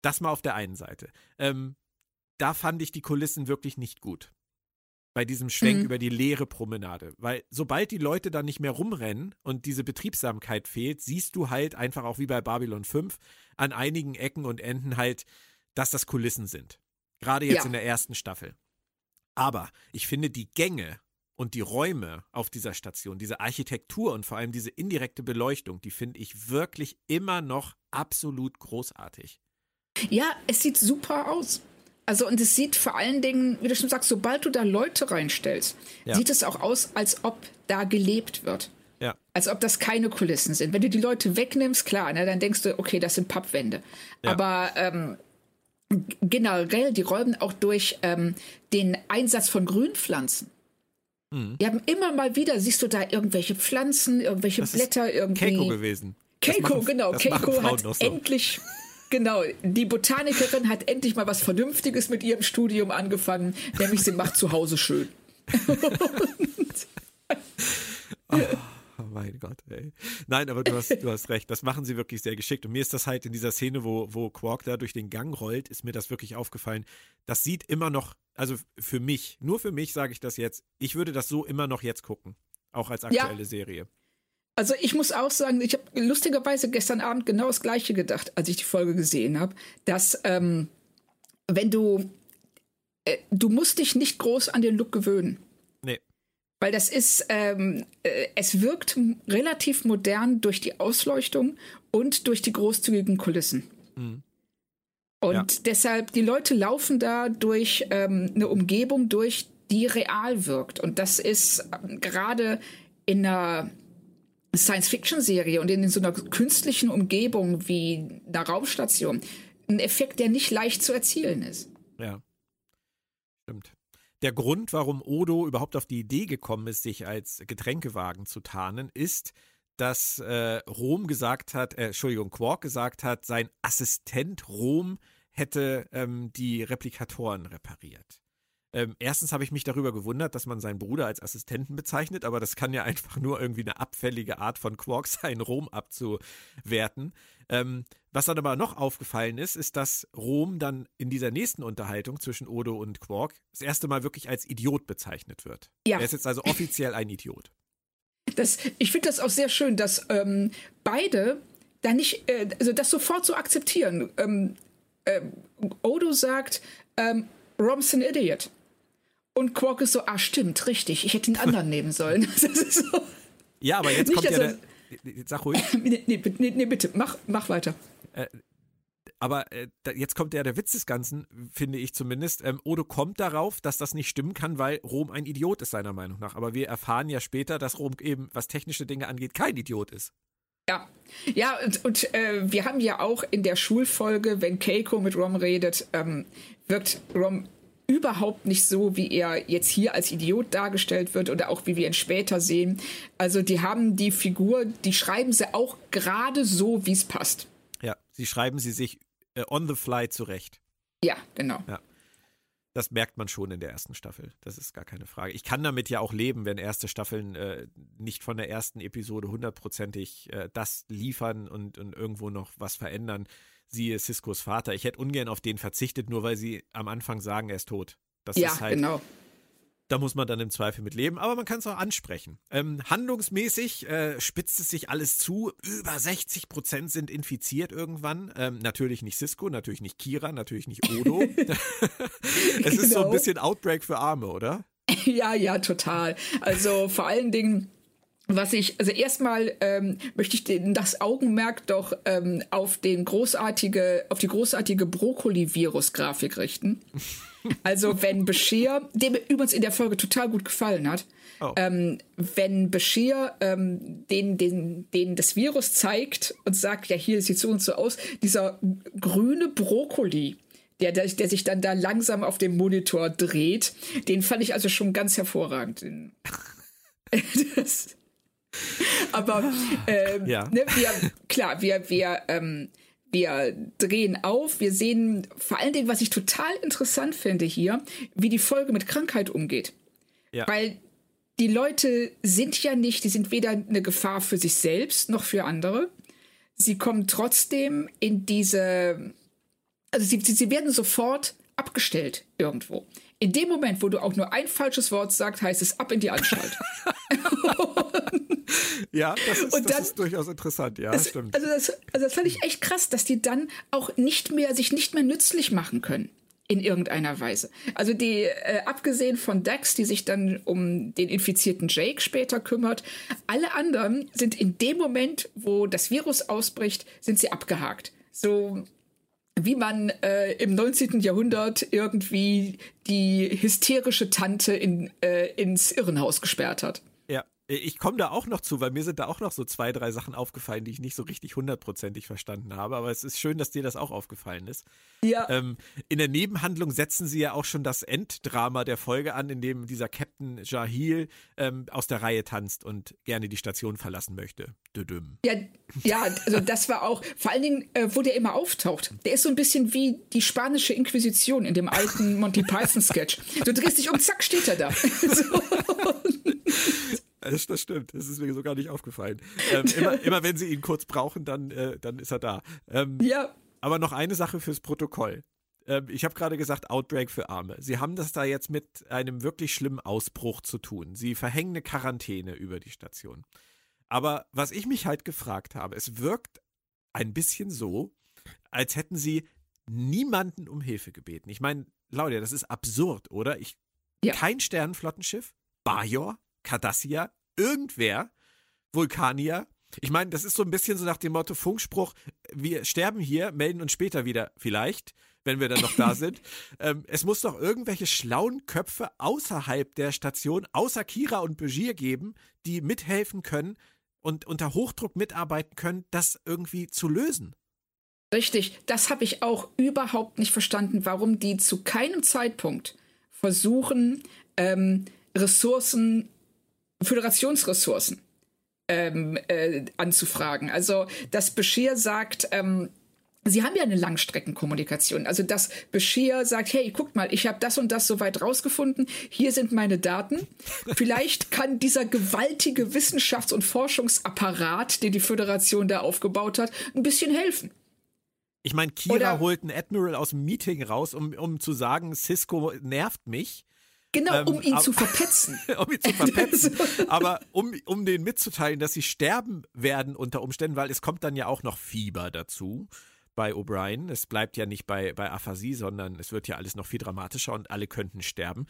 Das mal auf der einen Seite. Ähm, da fand ich die Kulissen wirklich nicht gut. Bei diesem Schwenk Mhm. über die leere Promenade. Weil sobald die Leute dann nicht mehr rumrennen und diese Betriebsamkeit fehlt, siehst du halt einfach auch wie bei Babylon 5 an einigen Ecken und Enden halt, dass das Kulissen sind. Gerade jetzt Ja. in der ersten Staffel. Aber ich finde die Gänge und die Räume auf dieser Station, diese Architektur und vor allem diese indirekte Beleuchtung, die finde ich wirklich immer noch absolut großartig. Ja, es sieht super aus. Also und es sieht vor allen Dingen, wie du schon sagst, sobald du da Leute reinstellst, ja. sieht es auch aus, als ob da gelebt wird. Ja. Als ob das keine Kulissen sind. Wenn du die Leute wegnimmst, klar, ne, dann denkst du, okay, das sind Pappwände. Ja. Aber ähm, generell, die räumen auch durch ähm, den Einsatz von Grünpflanzen. Mhm. Die haben immer mal wieder, siehst du da irgendwelche Pflanzen, irgendwelche das Blätter, irgendwie. Keiko gewesen. Keiko, genau. Keiko hat so. endlich Genau, die Botanikerin hat endlich mal was Vernünftiges mit ihrem Studium angefangen, nämlich sie macht zu Hause schön. oh, mein Gott, ey. Nein, aber du hast, du hast recht, das machen sie wirklich sehr geschickt. Und mir ist das halt in dieser Szene, wo, wo Quark da durch den Gang rollt, ist mir das wirklich aufgefallen. Das sieht immer noch, also für mich, nur für mich sage ich das jetzt, ich würde das so immer noch jetzt gucken. Auch als aktuelle ja. Serie. Also ich muss auch sagen, ich habe lustigerweise gestern Abend genau das gleiche gedacht, als ich die Folge gesehen habe, dass ähm, wenn du äh, du musst dich nicht groß an den Look gewöhnen. Weil das ist, ähm, äh, es wirkt relativ modern durch die Ausleuchtung und durch die großzügigen Kulissen. Mhm. Und ja. deshalb, die Leute laufen da durch ähm, eine Umgebung durch, die real wirkt. Und das ist ähm, gerade in einer Science-Fiction-Serie und in so einer künstlichen Umgebung wie einer Raumstation ein Effekt, der nicht leicht zu erzielen ist. Ja, stimmt. Der Grund, warum Odo überhaupt auf die Idee gekommen ist, sich als Getränkewagen zu tarnen, ist, dass äh, Rom gesagt hat, äh, Entschuldigung, Quark gesagt hat, sein Assistent Rom hätte ähm, die Replikatoren repariert. Ähm, erstens habe ich mich darüber gewundert, dass man seinen Bruder als Assistenten bezeichnet, aber das kann ja einfach nur irgendwie eine abfällige Art von Quark sein, Rom abzuwerten. Ähm, was dann aber noch aufgefallen ist, ist, dass Rom dann in dieser nächsten Unterhaltung zwischen Odo und Quark das erste Mal wirklich als Idiot bezeichnet wird. Ja. Er ist jetzt also offiziell ein Idiot. Das, ich finde das auch sehr schön, dass ähm, beide da nicht, äh, also das sofort so akzeptieren. Ähm, äh, Odo sagt, ähm, Rom's an Idiot. Und Quark ist so, ah, stimmt, richtig, ich hätte den anderen nehmen sollen. So. Ja, aber jetzt Nicht, kommt ja der. Sag ruhig. nee, nee, nee, nee, bitte, mach, mach weiter. Äh, aber äh, jetzt kommt ja der Witz des Ganzen, finde ich zumindest. Ähm, Odo kommt darauf, dass das nicht stimmen kann, weil Rom ein Idiot ist, seiner Meinung nach. Aber wir erfahren ja später, dass Rom eben, was technische Dinge angeht, kein Idiot ist. Ja, ja, und, und äh, wir haben ja auch in der Schulfolge, wenn Keiko mit Rom redet, ähm, wirkt Rom überhaupt nicht so, wie er jetzt hier als Idiot dargestellt wird oder auch wie wir ihn später sehen. Also die haben die Figur, die schreiben sie auch gerade so, wie es passt. Ja, sie schreiben sie sich äh, on the fly zurecht. Ja, genau. Ja. Das merkt man schon in der ersten Staffel. Das ist gar keine Frage. Ich kann damit ja auch leben, wenn erste Staffeln äh, nicht von der ersten Episode hundertprozentig äh, das liefern und, und irgendwo noch was verändern siehe Ciscos Vater. Ich hätte ungern auf den verzichtet, nur weil sie am Anfang sagen, er ist tot. Das ja, ist halt, genau. Da muss man dann im Zweifel mit leben, aber man kann es auch ansprechen. Ähm, handlungsmäßig äh, spitzt es sich alles zu. Über 60 Prozent sind infiziert irgendwann. Ähm, natürlich nicht Cisco, natürlich nicht Kira, natürlich nicht Odo. es genau. ist so ein genau. bisschen Outbreak für Arme, oder? Ja, ja, total. Also vor allen Dingen was ich, also erstmal ähm, möchte ich den, das Augenmerk doch ähm, auf den großartige, auf die großartige Brokkoli-Virus-Grafik richten. Also wenn Bashir, dem mir übrigens in der Folge total gut gefallen hat, oh. ähm, wenn Bashir ähm, den, den, den das Virus zeigt und sagt, ja hier sieht so und so aus, dieser grüne Brokkoli, der, der, der sich dann da langsam auf dem Monitor dreht, den fand ich also schon ganz hervorragend. das, aber äh, ja. ne, wir, klar, wir, wir, ähm, wir drehen auf, wir sehen vor allen Dingen, was ich total interessant finde hier, wie die Folge mit Krankheit umgeht. Ja. Weil die Leute sind ja nicht, die sind weder eine Gefahr für sich selbst noch für andere. Sie kommen trotzdem in diese, also sie, sie werden sofort abgestellt irgendwo. In dem Moment, wo du auch nur ein falsches Wort sagst, heißt es ab in die Anstalt. ja, das ist, dann, das ist durchaus interessant, ja, das, stimmt. Also das, also das fand ich echt krass, dass die dann auch nicht mehr, sich nicht mehr nützlich machen können. In irgendeiner Weise. Also die, äh, abgesehen von Dax, die sich dann um den infizierten Jake später kümmert, alle anderen sind in dem Moment, wo das Virus ausbricht, sind sie abgehakt. So, wie man äh, im 19. Jahrhundert irgendwie die hysterische Tante in, äh, ins Irrenhaus gesperrt hat. Ich komme da auch noch zu, weil mir sind da auch noch so zwei, drei Sachen aufgefallen, die ich nicht so richtig hundertprozentig verstanden habe. Aber es ist schön, dass dir das auch aufgefallen ist. Ja. Ähm, in der Nebenhandlung setzen sie ja auch schon das Enddrama der Folge an, in dem dieser Captain Jahil ähm, aus der Reihe tanzt und gerne die Station verlassen möchte. Düdüm. Ja, ja, also das war auch, vor allen Dingen, äh, wo der immer auftaucht. Der ist so ein bisschen wie die spanische Inquisition in dem alten Monty Python-Sketch. Du drehst dich um, zack, steht er da. so. Das, das, stimmt, das ist mir so gar nicht aufgefallen. Ähm, immer, immer, wenn sie ihn kurz brauchen, dann, äh, dann ist er da. Ähm, ja. Aber noch eine Sache fürs Protokoll. Ähm, ich habe gerade gesagt, Outbreak für Arme. Sie haben das da jetzt mit einem wirklich schlimmen Ausbruch zu tun. Sie verhängen eine Quarantäne über die Station. Aber was ich mich halt gefragt habe, es wirkt ein bisschen so, als hätten sie niemanden um Hilfe gebeten. Ich meine, Claudia, das ist absurd, oder? Ich, ja. Kein Sternenflottenschiff, Bajor, Cardassia, irgendwer, Vulkanier. Ich meine, das ist so ein bisschen so nach dem Motto Funkspruch, wir sterben hier, melden uns später wieder, vielleicht, wenn wir dann noch da sind. ähm, es muss doch irgendwelche schlauen Köpfe außerhalb der Station, außer Kira und Begier geben, die mithelfen können und unter Hochdruck mitarbeiten können, das irgendwie zu lösen. Richtig, das habe ich auch überhaupt nicht verstanden, warum die zu keinem Zeitpunkt versuchen, ähm, Ressourcen Föderationsressourcen ähm, äh, anzufragen. Also das Bescheer sagt, ähm, Sie haben ja eine Langstreckenkommunikation. Also das Bescheer sagt, hey, guckt mal, ich habe das und das soweit rausgefunden. Hier sind meine Daten. Vielleicht kann dieser gewaltige Wissenschafts- und Forschungsapparat, den die Föderation da aufgebaut hat, ein bisschen helfen. Ich meine, Kira Oder, holt einen Admiral aus dem Meeting raus, um, um zu sagen, Cisco nervt mich. Genau, ähm, um ihn aber, zu verpetzen. um ihn zu verpetzen. aber um, um denen mitzuteilen, dass sie sterben werden unter Umständen, weil es kommt dann ja auch noch Fieber dazu bei O'Brien. Es bleibt ja nicht bei, bei Aphasie, sondern es wird ja alles noch viel dramatischer und alle könnten sterben.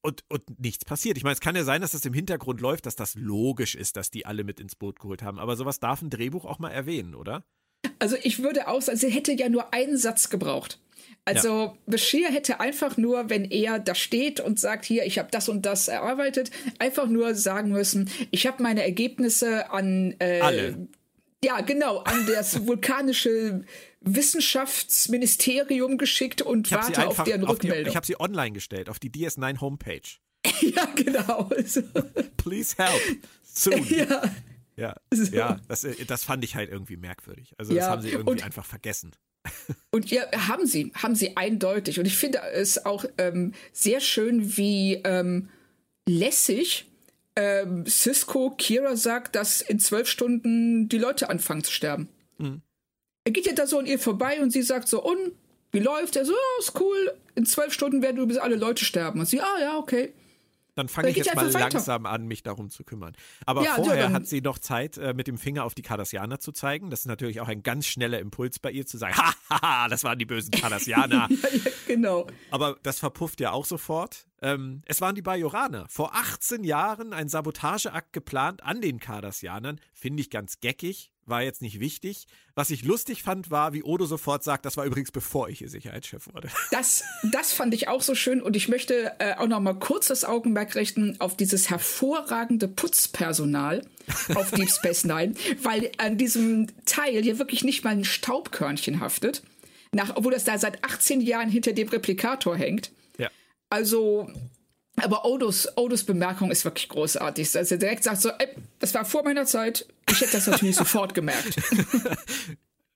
Und, und nichts passiert. Ich meine, es kann ja sein, dass das im Hintergrund läuft, dass das logisch ist, dass die alle mit ins Boot geholt haben. Aber sowas darf ein Drehbuch auch mal erwähnen, oder? Also ich würde auch sagen, sie hätte ja nur einen Satz gebraucht. Also ja. Bashir hätte einfach nur, wenn er da steht und sagt, hier, ich habe das und das erarbeitet, einfach nur sagen müssen, ich habe meine Ergebnisse an äh, alle. Ja, genau, an das vulkanische Wissenschaftsministerium geschickt und warte auf deren auf Rückmeldung. Die, ich habe sie online gestellt, auf die DS9 Homepage. ja, genau. Please help. Soon. Ja. Ja, so. ja das, das fand ich halt irgendwie merkwürdig. Also ja. das haben sie irgendwie und, einfach vergessen. Und ja, haben sie, haben sie eindeutig. Und ich finde es auch ähm, sehr schön, wie ähm, lässig ähm, Cisco Kira sagt, dass in zwölf Stunden die Leute anfangen zu sterben. Mhm. Er geht ja da so an ihr vorbei und sie sagt so, und wie läuft? Er so, oh, ist cool, in zwölf Stunden werden übrigens alle Leute sterben. Und sie, ah ja, okay dann fange ich jetzt mal langsam an, mich darum zu kümmern. Aber ja, vorher ja, hat sie noch Zeit, äh, mit dem Finger auf die Cardassianer zu zeigen. Das ist natürlich auch ein ganz schneller Impuls bei ihr zu sagen, haha, das waren die bösen Cardassianer. ja, genau. Aber das verpufft ja auch sofort. Ähm, es waren die Bajoraner. Vor 18 Jahren ein Sabotageakt geplant an den Cardassianern. Finde ich ganz geckig war jetzt nicht wichtig. Was ich lustig fand, war, wie Odo sofort sagt, das war übrigens bevor ich hier Sicherheitschef wurde. Das, das fand ich auch so schön und ich möchte äh, auch noch mal kurz das Augenmerk richten auf dieses hervorragende Putzpersonal auf Deep Space Nine, weil an diesem Teil hier wirklich nicht mal ein Staubkörnchen haftet, nach, obwohl das da seit 18 Jahren hinter dem Replikator hängt. Also aber Odos, Odos Bemerkung ist wirklich großartig. Dass er direkt sagt so, ey, das war vor meiner Zeit. Ich hätte das natürlich sofort gemerkt.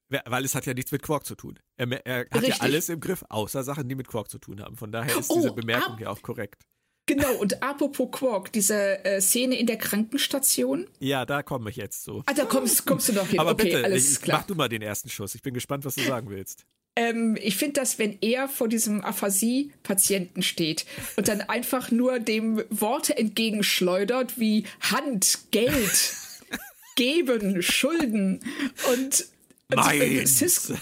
Weil es hat ja nichts mit Quark zu tun. Er, er hat Richtig. ja alles im Griff, außer Sachen, die mit Quark zu tun haben. Von daher ist oh, diese Bemerkung ja auch korrekt. Genau, und apropos Quark, diese äh, Szene in der Krankenstation. Ja, da komme ich jetzt so. Ah, da kommst, kommst du noch hin. Aber okay, bitte, alles ich, klar. mach du mal den ersten Schuss. Ich bin gespannt, was du sagen willst. Ähm, ich finde das, wenn er vor diesem Aphasie-Patienten steht und dann einfach nur dem Worte entgegenschleudert wie Hand, Geld, geben, Schulden und, und Cisco,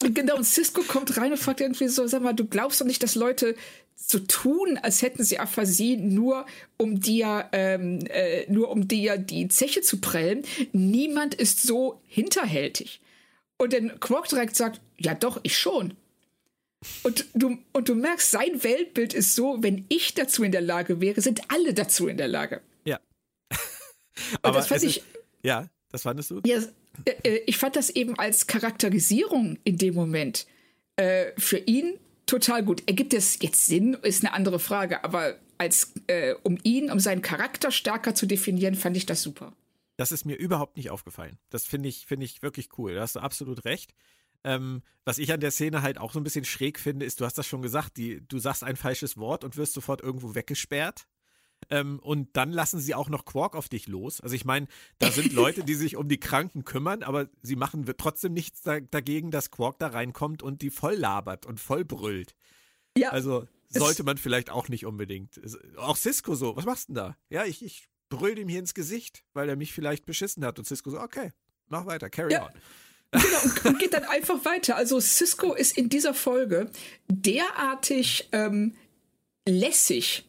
genau, und Cisco kommt rein und fragt irgendwie so, sag mal, du glaubst doch nicht, dass Leute so tun, als hätten sie Aphasie, nur um dir, ähm, äh, nur um dir die Zeche zu prellen. Niemand ist so hinterhältig. Und dann Quark direkt sagt, ja doch, ich schon. Und du, und du merkst, sein Weltbild ist so, wenn ich dazu in der Lage wäre, sind alle dazu in der Lage. Ja. und Aber das fand ich. Ist, ja, das fandest du? Ja, äh, äh, ich fand das eben als Charakterisierung in dem Moment äh, für ihn total gut. Ergibt es jetzt Sinn, ist eine andere Frage, aber als äh, um ihn, um seinen Charakter stärker zu definieren, fand ich das super. Das ist mir überhaupt nicht aufgefallen. Das finde ich, finde ich wirklich cool. Da hast du absolut recht. Ähm, was ich an der Szene halt auch so ein bisschen schräg finde, ist, du hast das schon gesagt, die, du sagst ein falsches Wort und wirst sofort irgendwo weggesperrt. Ähm, und dann lassen sie auch noch Quark auf dich los. Also ich meine, da sind Leute, die sich um die Kranken kümmern, aber sie machen trotzdem nichts da, dagegen, dass Quark da reinkommt und die voll labert und voll brüllt. Ja. Also sollte man vielleicht auch nicht unbedingt. Auch Cisco so, was machst du denn da? Ja, ich, ich brüll ihm hier ins Gesicht, weil er mich vielleicht beschissen hat. Und Cisco so, okay, mach weiter, carry ja. on. Genau, und, und, geht dann einfach weiter. Also Cisco ist in dieser Folge derartig ähm, lässig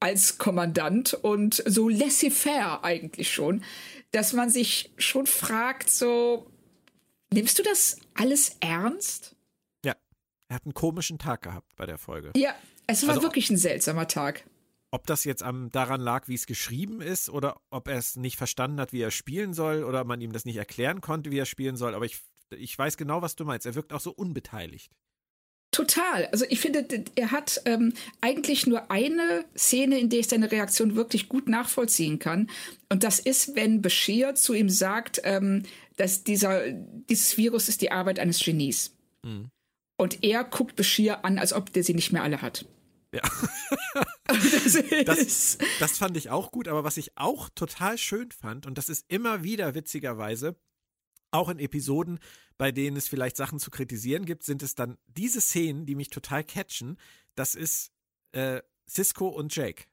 als Kommandant und so laissez-faire eigentlich schon, dass man sich schon fragt, so, nimmst du das alles ernst? Ja, er hat einen komischen Tag gehabt bei der Folge. Ja, es war also, wirklich ein seltsamer Tag. Ob das jetzt am, daran lag, wie es geschrieben ist, oder ob er es nicht verstanden hat, wie er spielen soll, oder man ihm das nicht erklären konnte, wie er spielen soll, aber ich, ich weiß genau, was du meinst. Er wirkt auch so unbeteiligt. Total. Also ich finde, er hat ähm, eigentlich nur eine Szene, in der ich seine Reaktion wirklich gut nachvollziehen kann. Und das ist, wenn Bashir zu ihm sagt, ähm, dass dieser, dieses Virus ist die Arbeit eines Genies. Mhm. Und er guckt Bashir an, als ob der sie nicht mehr alle hat. Ja. das, das fand ich auch gut, aber was ich auch total schön fand, und das ist immer wieder witzigerweise, auch in Episoden, bei denen es vielleicht Sachen zu kritisieren gibt, sind es dann diese Szenen, die mich total catchen. Das ist äh, Cisco und Jake.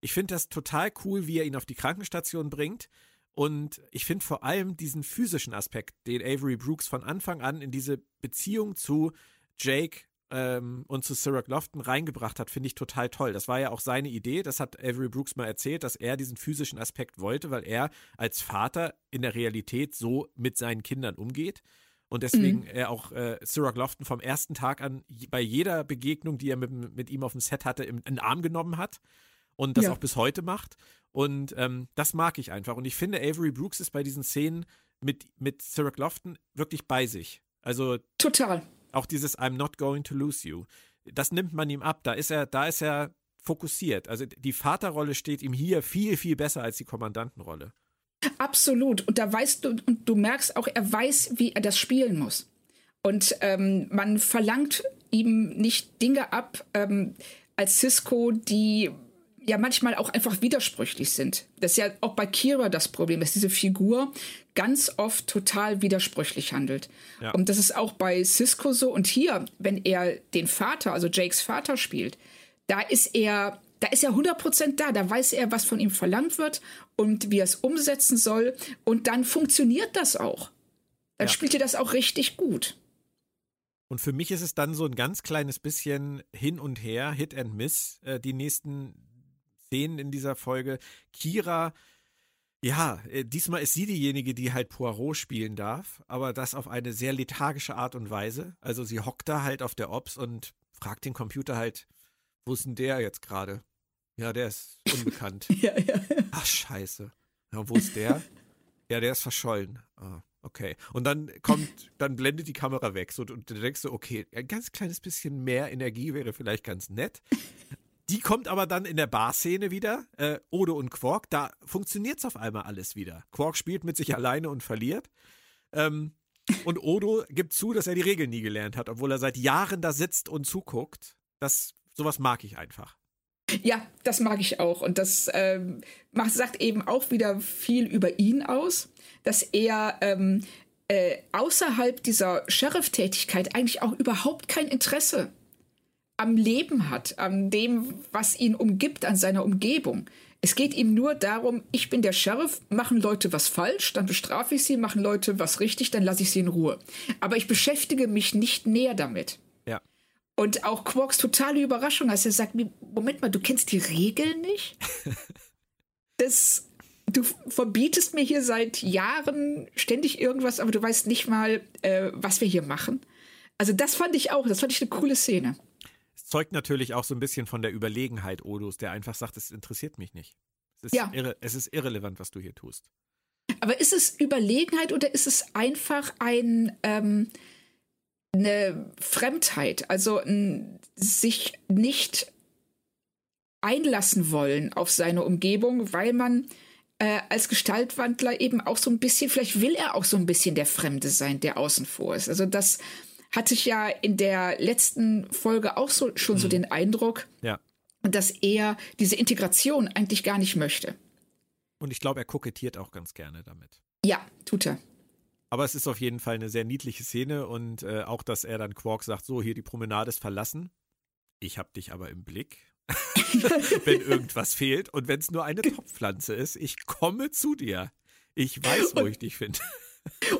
Ich finde das total cool, wie er ihn auf die Krankenstation bringt. Und ich finde vor allem diesen physischen Aspekt, den Avery Brooks von Anfang an in diese Beziehung zu Jake ähm, und zu Cyril Lofton reingebracht hat, finde ich total toll. Das war ja auch seine Idee, das hat Avery Brooks mal erzählt, dass er diesen physischen Aspekt wollte, weil er als Vater in der Realität so mit seinen Kindern umgeht. Und deswegen mhm. er auch äh, Cyril Lofton vom ersten Tag an bei jeder Begegnung, die er mit, mit ihm auf dem Set hatte, in den Arm genommen hat und das ja. auch bis heute macht. Und ähm, das mag ich einfach. Und ich finde, Avery Brooks ist bei diesen Szenen mit, mit Cyril Lofton wirklich bei sich. Also total. Auch dieses I'm not going to lose you. Das nimmt man ihm ab. Da ist er, da ist er fokussiert. Also die Vaterrolle steht ihm hier viel, viel besser als die Kommandantenrolle. Absolut. Und da weißt du, und du merkst auch, er weiß, wie er das spielen muss. Und ähm, man verlangt ihm nicht Dinge ab ähm, als Cisco, die ja manchmal auch einfach widersprüchlich sind. Das ist ja auch bei Kira das Problem, dass diese Figur ganz oft total widersprüchlich handelt. Ja. Und das ist auch bei Cisco so. Und hier, wenn er den Vater, also Jakes Vater spielt, da ist er, da ist er 100% da. Da weiß er, was von ihm verlangt wird und wie er es umsetzen soll. Und dann funktioniert das auch. Dann ja. spielt er das auch richtig gut. Und für mich ist es dann so ein ganz kleines bisschen hin und her, Hit and Miss, äh, die nächsten Szenen in dieser Folge. Kira, ja, äh, diesmal ist sie diejenige, die halt Poirot spielen darf, aber das auf eine sehr lethargische Art und Weise. Also sie hockt da halt auf der Ops und fragt den Computer halt, wo ist denn der jetzt gerade? Ja, der ist unbekannt. ja, ja. Ach, scheiße. Ja, wo ist der? ja, der ist verschollen. Ah, okay. Und dann kommt, dann blendet die Kamera weg. So, und du denkst so, okay, ein ganz kleines bisschen mehr Energie wäre vielleicht ganz nett. Die kommt aber dann in der Bar-Szene wieder, äh, Odo und Quark. Da funktioniert es auf einmal alles wieder. Quark spielt mit sich alleine und verliert. Ähm, und Odo gibt zu, dass er die Regeln nie gelernt hat, obwohl er seit Jahren da sitzt und zuguckt. Das, sowas mag ich einfach. Ja, das mag ich auch. Und das ähm, macht, sagt eben auch wieder viel über ihn aus, dass er ähm, äh, außerhalb dieser Sheriff-Tätigkeit eigentlich auch überhaupt kein Interesse am Leben hat, an dem, was ihn umgibt, an seiner Umgebung. Es geht ihm nur darum, ich bin der Sheriff, machen Leute was falsch, dann bestrafe ich sie, machen Leute was richtig, dann lasse ich sie in Ruhe. Aber ich beschäftige mich nicht näher damit. Ja. Und auch Quarks totale Überraschung, als er sagt, Moment mal, du kennst die Regeln nicht? das, du verbietest mir hier seit Jahren ständig irgendwas, aber du weißt nicht mal, äh, was wir hier machen. Also das fand ich auch, das fand ich eine coole Szene. Zeugt natürlich auch so ein bisschen von der Überlegenheit Odos, der einfach sagt, es interessiert mich nicht. Es ist, ja. irre, es ist irrelevant, was du hier tust. Aber ist es Überlegenheit oder ist es einfach ein ähm, eine Fremdheit, also ein, sich nicht einlassen wollen auf seine Umgebung, weil man äh, als Gestaltwandler eben auch so ein bisschen, vielleicht will er auch so ein bisschen der Fremde sein, der außen vor ist. Also das hatte ich ja in der letzten Folge auch so, schon mhm. so den Eindruck, ja. dass er diese Integration eigentlich gar nicht möchte. Und ich glaube, er kokettiert auch ganz gerne damit. Ja, tut er. Aber es ist auf jeden Fall eine sehr niedliche Szene und äh, auch, dass er dann Quark sagt, so, hier die Promenade ist verlassen. Ich hab dich aber im Blick. wenn irgendwas fehlt und wenn es nur eine Topfpflanze ist, ich komme zu dir. Ich weiß, wo und, ich dich finde.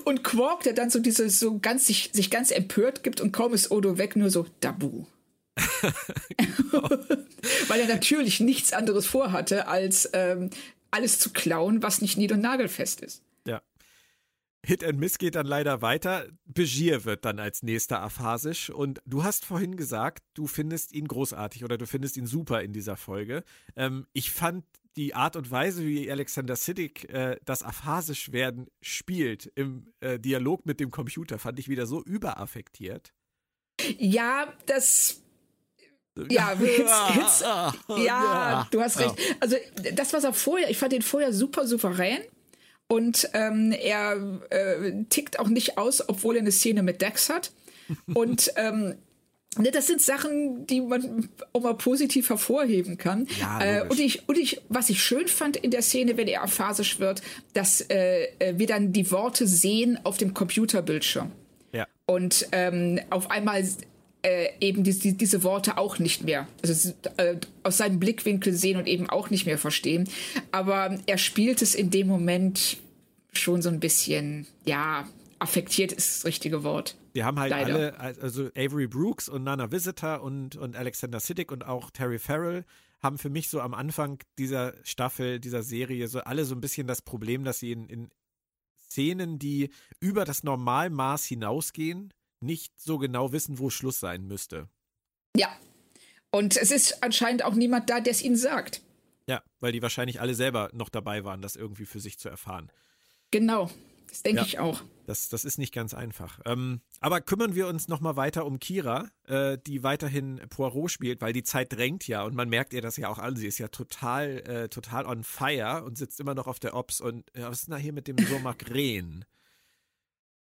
Und Quark, der dann so diese so ganz sich, sich ganz empört gibt und kaum ist Odo weg, nur so Dabu. genau. Weil er natürlich nichts anderes vorhatte, als ähm, alles zu klauen, was nicht nied- und nagelfest ist. Ja. Hit and Miss geht dann leider weiter. Begier wird dann als nächster aphasisch. Und du hast vorhin gesagt, du findest ihn großartig oder du findest ihn super in dieser Folge. Ähm, ich fand die Art und Weise, wie Alexander Siddig äh, das aphasisch werden spielt im äh, Dialog mit dem Computer, fand ich wieder so überaffektiert. Ja, das ja, Hits, Hits, ja, du hast recht. Also das, was er vorher, ich fand den vorher super souverän. Und ähm, er äh, tickt auch nicht aus, obwohl er eine Szene mit Dex hat. Und ähm, das sind Sachen, die man auch mal positiv hervorheben kann. Ja, äh, und ich, und ich, was ich schön fand in der Szene, wenn er aphasisch wird, dass äh, äh, wir dann die Worte sehen auf dem Computerbildschirm. Ja. Und ähm, auf einmal äh, eben die, diese Worte auch nicht mehr, also äh, aus seinem Blickwinkel sehen und eben auch nicht mehr verstehen. Aber er spielt es in dem Moment schon so ein bisschen, ja, affektiert ist das richtige Wort. Wir haben halt Leider. alle, also Avery Brooks und Nana Visitor und, und Alexander Siddig und auch Terry Farrell haben für mich so am Anfang dieser Staffel, dieser Serie, so alle so ein bisschen das Problem, dass sie in, in Szenen, die über das Normalmaß hinausgehen, nicht so genau wissen, wo Schluss sein müsste. Ja. Und es ist anscheinend auch niemand da, der es ihnen sagt. Ja, weil die wahrscheinlich alle selber noch dabei waren, das irgendwie für sich zu erfahren. Genau. Das denke ja, ich auch. Das, das ist nicht ganz einfach. Ähm, aber kümmern wir uns nochmal weiter um Kira, äh, die weiterhin Poirot spielt, weil die Zeit drängt ja und man merkt ihr das ja auch an. Sie ist ja total, äh, total on fire und sitzt immer noch auf der Ops. Und ja, was ist denn da hier mit dem Somak Rehn?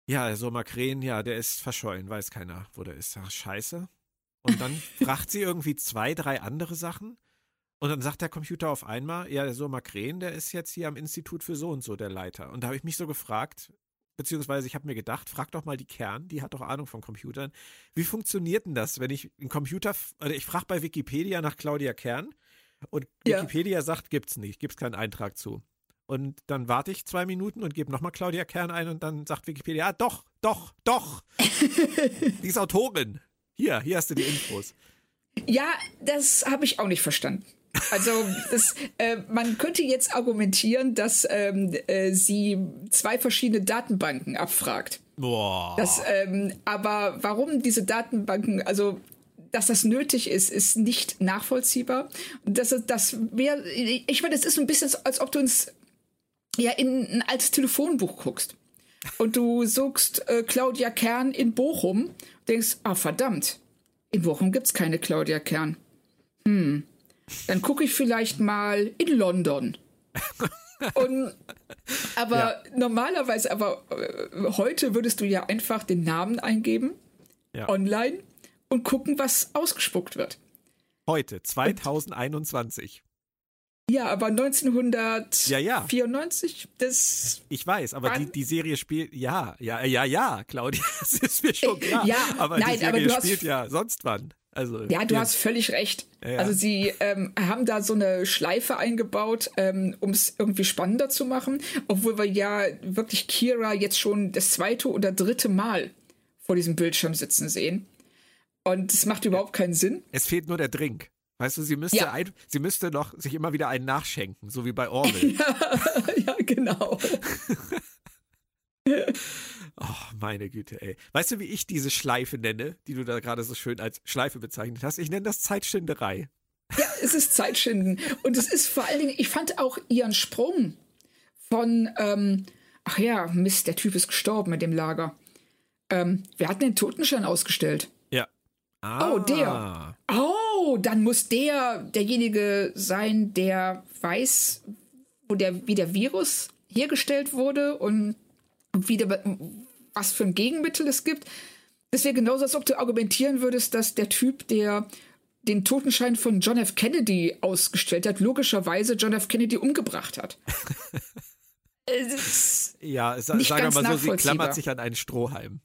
Ja, so Makren, ja, der ist verschollen, weiß keiner, wo der ist. Ach, scheiße. Und dann fragt sie irgendwie zwei, drei andere Sachen. Und dann sagt der Computer auf einmal, ja, so Makren, der ist jetzt hier am Institut für so und so der Leiter. Und da habe ich mich so gefragt, beziehungsweise ich habe mir gedacht, frag doch mal die Kern, die hat doch Ahnung von Computern. Wie funktioniert denn das, wenn ich einen Computer, oder ich frage bei Wikipedia nach Claudia Kern und ja. Wikipedia sagt, gibt's nicht, gibt's keinen Eintrag zu. Und dann warte ich zwei Minuten und gebe nochmal Claudia Kern ein und dann sagt Wikipedia, ja, doch, doch, doch. die ist Autorin. Hier, hier hast du die Infos. Ja, das habe ich auch nicht verstanden. Also das, äh, man könnte jetzt argumentieren, dass ähm, äh, sie zwei verschiedene Datenbanken abfragt. Boah. Das, ähm, aber warum diese Datenbanken, also dass das nötig ist, ist nicht nachvollziehbar. Das, das wäre, ich meine, es ist ein bisschen, als ob du ins ja in ein altes Telefonbuch guckst und du suchst äh, Claudia Kern in Bochum, denkst, ah verdammt, in Bochum gibt's keine Claudia Kern. Hm, dann gucke ich vielleicht mal in London. Und, aber ja. normalerweise, aber äh, heute würdest du ja einfach den Namen eingeben, ja. online, und gucken, was ausgespuckt wird. Heute, 2021. Ja, aber 1994, ja, ja. das. Ich weiß, aber die, die Serie spielt, ja, ja, ja, ja, Claudia, das ist mir schon klar. Ja, aber nein, die Serie aber du spielt hast, ja sonst wann. Also, ja, du hast völlig recht. Ja, ja. Also sie ähm, haben da so eine Schleife eingebaut, ähm, um es irgendwie spannender zu machen, obwohl wir ja wirklich Kira jetzt schon das zweite oder dritte Mal vor diesem Bildschirm sitzen sehen. Und es macht überhaupt keinen Sinn. Es fehlt nur der Drink. Weißt du, sie müsste, ja. ein, sie müsste noch sich immer wieder einen nachschenken, so wie bei Orwell. ja, ja, genau. oh, meine Güte, ey. Weißt du, wie ich diese Schleife nenne, die du da gerade so schön als Schleife bezeichnet hast? Ich nenne das Zeitschinderei. Ja, es ist Zeitschinden. Und es ist vor allen Dingen, ich fand auch ihren Sprung von, ähm, ach ja, Mist, der Typ ist gestorben mit dem Lager. Ähm, wer hat den Totenschein ausgestellt? Ja. Ah. Oh, der. Ah. Oh, dann muss der derjenige sein, der weiß, wo der, wie der Virus hergestellt wurde und wie der, was für ein Gegenmittel es gibt. Das wäre genauso, als ob du argumentieren würdest, dass der Typ, der den Totenschein von John F. Kennedy ausgestellt hat, logischerweise John F. Kennedy umgebracht hat. ja, sagen wir mal so, sie klammert sich an einen Strohhalm.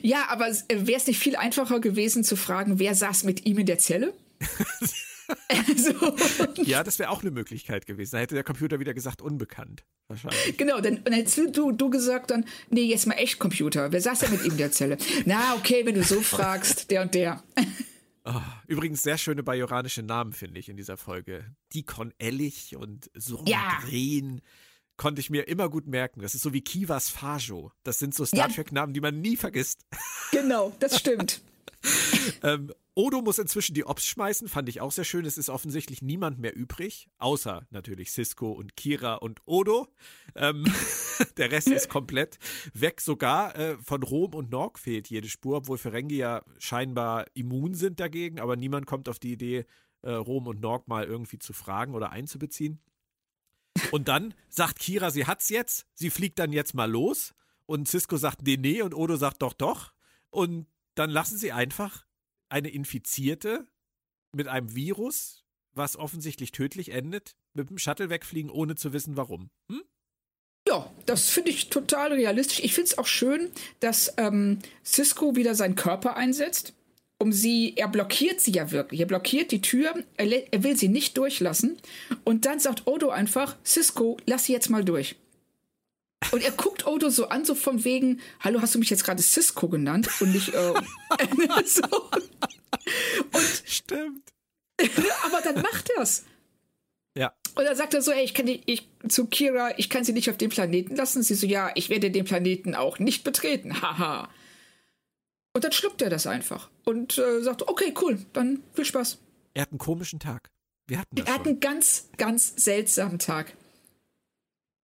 Ja, aber wäre es nicht viel einfacher gewesen zu fragen, wer saß mit ihm in der Zelle? also, ja, das wäre auch eine Möglichkeit gewesen. Da hätte der Computer wieder gesagt, unbekannt. Wahrscheinlich. Genau, dann, dann hättest du, du gesagt dann, nee, jetzt mal echt Computer. Wer saß denn mit ihm in der Zelle? Na, okay, wenn du so fragst, der und der. Oh, übrigens sehr schöne bajoranische Namen, finde ich, in dieser Folge. Dikon Ellich und Sorgren. Ja. Konnte ich mir immer gut merken. Das ist so wie Kivas Fajo. Das sind so Star Trek-Namen, die man nie vergisst. Genau, das stimmt. ähm, Odo muss inzwischen die Ops schmeißen, fand ich auch sehr schön. Es ist offensichtlich niemand mehr übrig, außer natürlich Cisco und Kira und Odo. Ähm, der Rest ist komplett weg. Sogar äh, von Rom und Norg fehlt jede Spur, obwohl Ferengi ja scheinbar immun sind dagegen, aber niemand kommt auf die Idee, äh, Rom und Norg mal irgendwie zu fragen oder einzubeziehen. Und dann sagt Kira, sie hat's jetzt, sie fliegt dann jetzt mal los. Und Cisco sagt, nee, nee, und Odo sagt, doch, doch. Und dann lassen sie einfach eine Infizierte mit einem Virus, was offensichtlich tödlich endet, mit dem Shuttle wegfliegen, ohne zu wissen, warum. Hm? Ja, das finde ich total realistisch. Ich finde es auch schön, dass ähm, Cisco wieder seinen Körper einsetzt, um sie, er blockiert sie ja wirklich. Er blockiert die Tür, er, er will sie nicht durchlassen. Und dann sagt Odo einfach, Cisco, lass sie jetzt mal durch. Und er guckt Odo so an, so von wegen, hallo, hast du mich jetzt gerade Cisco genannt? Und nicht, äh, so. Und, Stimmt. aber dann macht er es. Ja. Und dann sagt er so, ey, ich kann die, ich, zu Kira, ich kann sie nicht auf den Planeten lassen. Sie so, ja, ich werde den Planeten auch nicht betreten. Haha. Und dann schluckt er das einfach und äh, sagt, okay, cool, dann viel Spaß. Er hat einen komischen Tag. Wir hatten das Er hat einen ganz, ganz seltsamen Tag.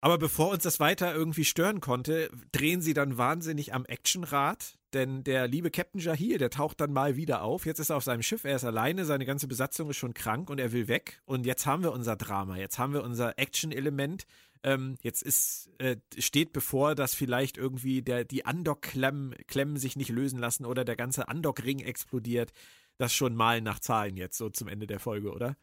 Aber bevor uns das weiter irgendwie stören konnte, drehen sie dann wahnsinnig am Actionrad, denn der liebe Captain Jahir, der taucht dann mal wieder auf. Jetzt ist er auf seinem Schiff, er ist alleine, seine ganze Besatzung ist schon krank und er will weg. Und jetzt haben wir unser Drama, jetzt haben wir unser Action-Element. Ähm, jetzt ist, äh, steht bevor, dass vielleicht irgendwie der, die Andock-Klemmen Klemmen sich nicht lösen lassen oder der ganze Andock-Ring explodiert. Das schon mal nach Zahlen jetzt, so zum Ende der Folge, oder?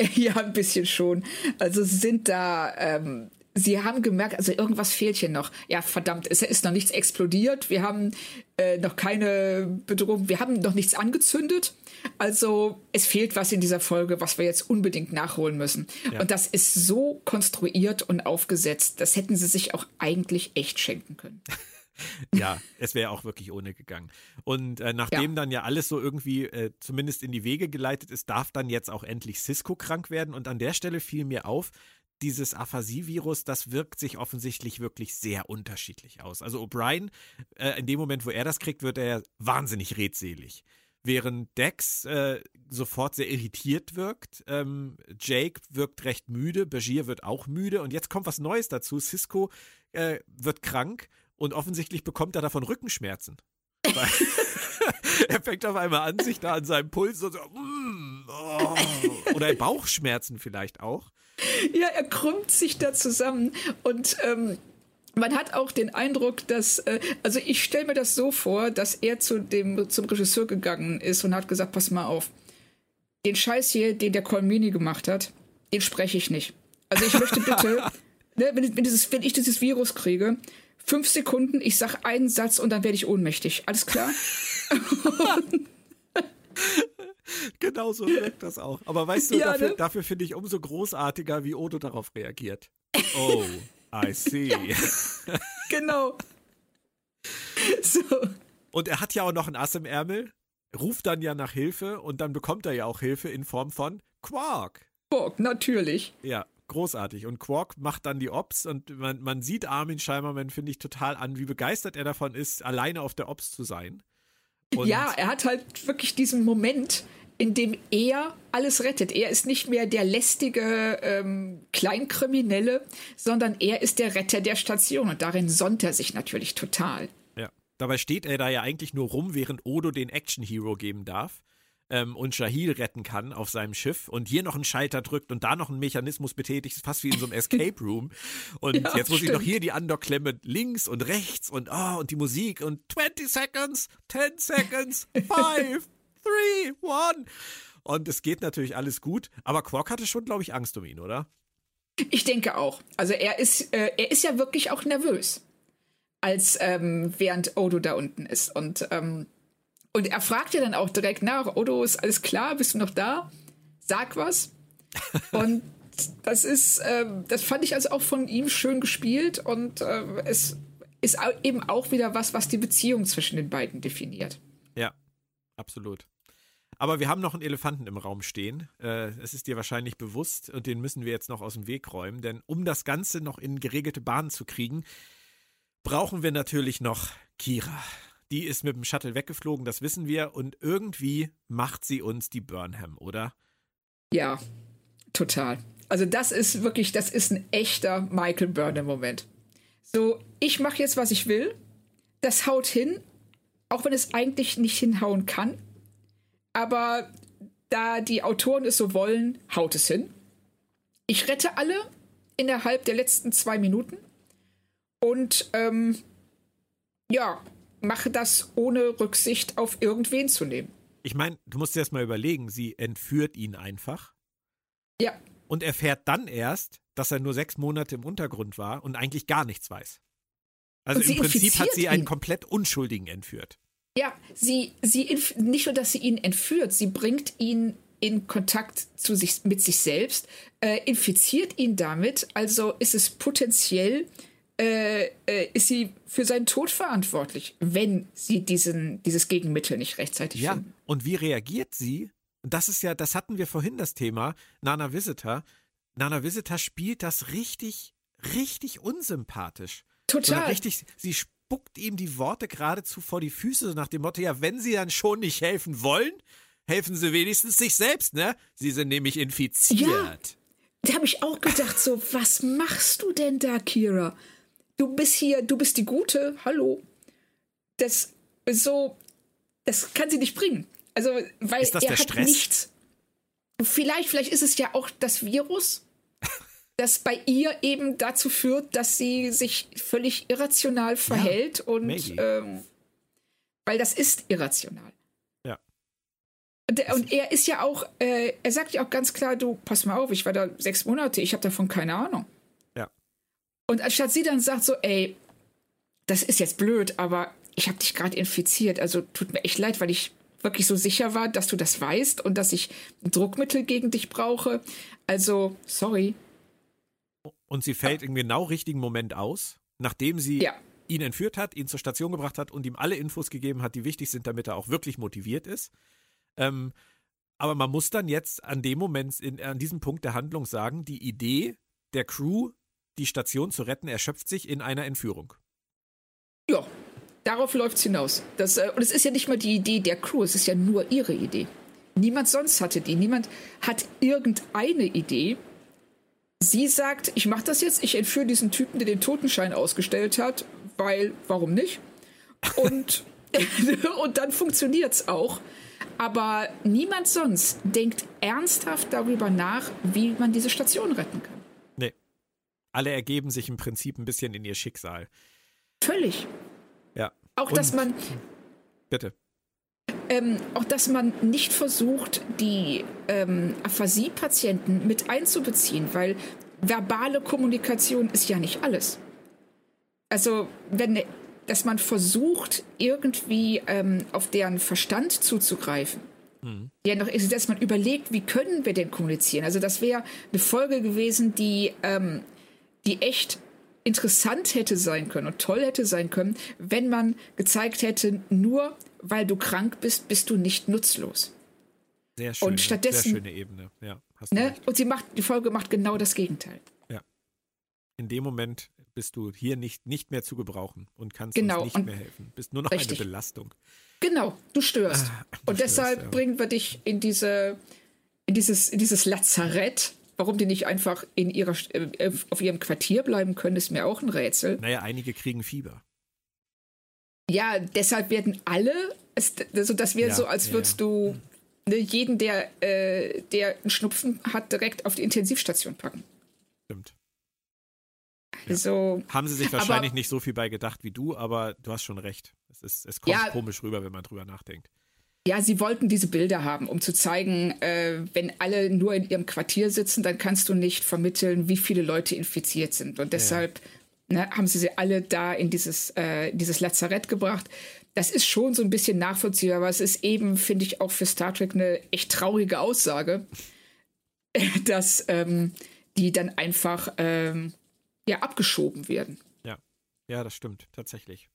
Ja, ein bisschen schon. Also sind da ähm, Sie haben gemerkt, also irgendwas fehlt hier noch. Ja, verdammt, es ist noch nichts explodiert. Wir haben äh, noch keine Bedrohung. Wir haben noch nichts angezündet. Also es fehlt was in dieser Folge, was wir jetzt unbedingt nachholen müssen. Ja. Und das ist so konstruiert und aufgesetzt. Das hätten sie sich auch eigentlich echt schenken können. ja, es wäre auch wirklich ohne gegangen. Und äh, nachdem ja. dann ja alles so irgendwie äh, zumindest in die Wege geleitet ist, darf dann jetzt auch endlich Cisco krank werden. Und an der Stelle fiel mir auf, dieses Aphasie-Virus, das wirkt sich offensichtlich wirklich sehr unterschiedlich aus. Also O'Brien, äh, in dem Moment, wo er das kriegt, wird er wahnsinnig redselig. Während Dex äh, sofort sehr irritiert wirkt, ähm, Jake wirkt recht müde, Bashir wird auch müde und jetzt kommt was Neues dazu. Cisco äh, wird krank und offensichtlich bekommt er davon Rückenschmerzen. er fängt auf einmal an, sich da an seinem Puls so, so mm, oh, oder Bauchschmerzen vielleicht auch. Ja, er krümmt sich da zusammen und ähm, man hat auch den Eindruck, dass, äh, also ich stelle mir das so vor, dass er zu dem, zum Regisseur gegangen ist und hat gesagt, pass mal auf, den Scheiß hier, den der Colmini gemacht hat, den spreche ich nicht. Also ich möchte bitte, ne, wenn, wenn, dieses, wenn ich dieses Virus kriege, fünf Sekunden, ich sag einen Satz und dann werde ich ohnmächtig. Alles klar? genau so wirkt das auch. Aber weißt du, ja, dafür, ne? dafür finde ich umso großartiger, wie Odo darauf reagiert. Oh, I see. Ja, genau. So. Und er hat ja auch noch ein Ass im Ärmel. ruft dann ja nach Hilfe und dann bekommt er ja auch Hilfe in Form von Quark. Quark, natürlich. Ja, großartig. Und Quark macht dann die Ops und man, man sieht Armin Scheimerman, finde ich, total an, wie begeistert er davon ist, alleine auf der Ops zu sein. Und ja, er hat halt wirklich diesen Moment, in dem er alles rettet. Er ist nicht mehr der lästige ähm, Kleinkriminelle, sondern er ist der Retter der Station und darin sonnt er sich natürlich total. Ja, dabei steht er da ja eigentlich nur rum, während Odo den Action Hero geben darf ähm, und Shahil retten kann auf seinem Schiff und hier noch einen Schalter drückt und da noch einen Mechanismus betätigt, fast wie in so einem Escape Room. Und ja, jetzt muss stimmt. ich noch hier die Andockklemme links und rechts und oh, und die Musik und 20 seconds, 10 seconds, 5, 3, 1. Und es geht natürlich alles gut, aber Quark hatte schon, glaube ich, Angst um ihn, oder? Ich denke auch. Also er ist, äh, er ist ja wirklich auch nervös, als ähm, während Odo da unten ist. Und ähm, und er fragt ja dann auch direkt nach, Odo, ist alles klar? Bist du noch da? Sag was. und das ist, äh, das fand ich also auch von ihm schön gespielt und äh, es ist eben auch wieder was, was die Beziehung zwischen den beiden definiert. Ja, absolut. Aber wir haben noch einen Elefanten im Raum stehen. Äh, es ist dir wahrscheinlich bewusst und den müssen wir jetzt noch aus dem Weg räumen, denn um das Ganze noch in geregelte Bahnen zu kriegen, brauchen wir natürlich noch Kira. Die ist mit dem Shuttle weggeflogen, das wissen wir. Und irgendwie macht sie uns die Burnham, oder? Ja, total. Also das ist wirklich, das ist ein echter Michael Burnham-Moment. So, ich mache jetzt, was ich will. Das haut hin, auch wenn es eigentlich nicht hinhauen kann. Aber da die Autoren es so wollen, haut es hin. Ich rette alle innerhalb der letzten zwei Minuten. Und ähm, ja, mache das ohne Rücksicht auf irgendwen zu nehmen. Ich meine, du musst dir erst mal überlegen, sie entführt ihn einfach. Ja. Und erfährt dann erst, dass er nur sechs Monate im Untergrund war und eigentlich gar nichts weiß. Also im Prinzip hat sie einen ihn. komplett Unschuldigen entführt. Ja, sie, sie nicht nur, dass sie ihn entführt, sie bringt ihn in Kontakt zu sich, mit sich selbst, äh, infiziert ihn damit, also ist es potenziell äh, äh, ist sie für seinen Tod verantwortlich, wenn sie diesen, dieses Gegenmittel nicht rechtzeitig ja, finden. Und wie reagiert sie? Das ist ja, das hatten wir vorhin das Thema, Nana Visitor. Nana Visitor spielt das richtig, richtig unsympathisch. Total. Richtig, sie spuckt ihm die Worte geradezu vor die Füße, so nach dem Motto, ja, wenn sie dann schon nicht helfen wollen, helfen sie wenigstens sich selbst, ne? Sie sind nämlich infiziert. Ja. Da habe ich auch gedacht, so, was machst du denn da, Kira? Du bist hier, du bist die Gute, hallo. Das so, das kann sie nicht bringen. Also, weil ist das er der hat Stress? nichts. Vielleicht, vielleicht ist es ja auch das Virus, das bei ihr eben dazu führt, dass sie sich völlig irrational verhält ja, und ähm, weil das ist irrational. Ja. Und, der, und er ist ja auch, äh, er sagt ja auch ganz klar, du, pass mal auf, ich war da sechs Monate, ich habe davon keine Ahnung. Und anstatt sie dann sagt so, ey, das ist jetzt blöd, aber ich habe dich gerade infiziert, also tut mir echt leid, weil ich wirklich so sicher war, dass du das weißt und dass ich Druckmittel gegen dich brauche. Also, sorry. Und sie fällt im genau richtigen Moment aus, nachdem sie ja. ihn entführt hat, ihn zur Station gebracht hat und ihm alle Infos gegeben hat, die wichtig sind, damit er auch wirklich motiviert ist. Ähm, aber man muss dann jetzt an dem Moment, in, an diesem Punkt der Handlung sagen, die Idee der Crew die Station zu retten, erschöpft sich in einer Entführung. Ja, darauf läuft es hinaus. Das, äh, und es ist ja nicht mal die Idee der Crew, es ist ja nur ihre Idee. Niemand sonst hatte die. Niemand hat irgendeine Idee. Sie sagt, ich mache das jetzt, ich entführe diesen Typen, der den Totenschein ausgestellt hat, weil, warum nicht? Und, und dann funktioniert es auch. Aber niemand sonst denkt ernsthaft darüber nach, wie man diese Station retten kann alle ergeben sich im Prinzip ein bisschen in ihr Schicksal. Völlig. Ja. Auch, Und, dass man. Bitte. Ähm, auch, dass man nicht versucht, die ähm, Aphasie-Patienten mit einzubeziehen, weil verbale Kommunikation ist ja nicht alles. Also, wenn, dass man versucht, irgendwie ähm, auf deren Verstand zuzugreifen. Mhm. Ja, noch ist, dass man überlegt, wie können wir denn kommunizieren? Also, das wäre eine Folge gewesen, die ähm, die echt interessant hätte sein können und toll hätte sein können, wenn man gezeigt hätte, nur weil du krank bist, bist du nicht nutzlos. Sehr schön. Und stattdessen, sehr schöne Ebene. Ja, ne? Und sie macht, die Folge macht genau das Gegenteil. Ja. In dem Moment bist du hier nicht, nicht mehr zu gebrauchen und kannst genau. uns nicht mehr helfen. Bist nur noch richtig. eine Belastung. Genau, du störst. Ah, du und störst, deshalb ja. bringen wir dich in diese, in dieses, in dieses Lazarett. Warum die nicht einfach in ihrer, äh, auf ihrem Quartier bleiben können, ist mir auch ein Rätsel. Naja, einige kriegen Fieber. Ja, deshalb werden alle, also das wäre ja, so, als würdest ja, du ne, jeden, der, äh, der einen Schnupfen hat, direkt auf die Intensivstation packen. Stimmt. Also, Haben sie sich wahrscheinlich aber, nicht so viel bei gedacht wie du, aber du hast schon recht. Es, ist, es kommt komisch rüber, wenn man drüber nachdenkt. Ja, sie wollten diese Bilder haben, um zu zeigen, äh, wenn alle nur in ihrem Quartier sitzen, dann kannst du nicht vermitteln, wie viele Leute infiziert sind. Und deshalb ja. ne, haben sie sie alle da in dieses, äh, dieses Lazarett gebracht. Das ist schon so ein bisschen nachvollziehbar, aber es ist eben, finde ich, auch für Star Trek eine echt traurige Aussage, dass ähm, die dann einfach ähm, ja abgeschoben werden. Ja, ja, das stimmt tatsächlich.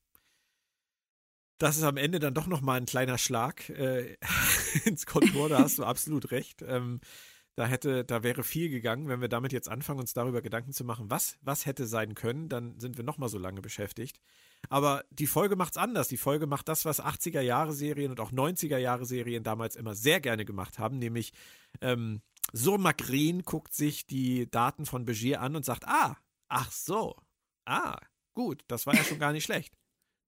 Das ist am Ende dann doch noch mal ein kleiner Schlag äh, ins Kontor. Da hast du absolut recht. Ähm, da hätte, da wäre viel gegangen, wenn wir damit jetzt anfangen, uns darüber Gedanken zu machen, was, was hätte sein können, dann sind wir noch mal so lange beschäftigt. Aber die Folge macht's anders. Die Folge macht das, was 80er Jahre Serien und auch 90er Jahre Serien damals immer sehr gerne gemacht haben, nämlich ähm, Surmakren guckt sich die Daten von Begier an und sagt, ah, Ach so. Ah, gut, das war ja schon gar nicht schlecht.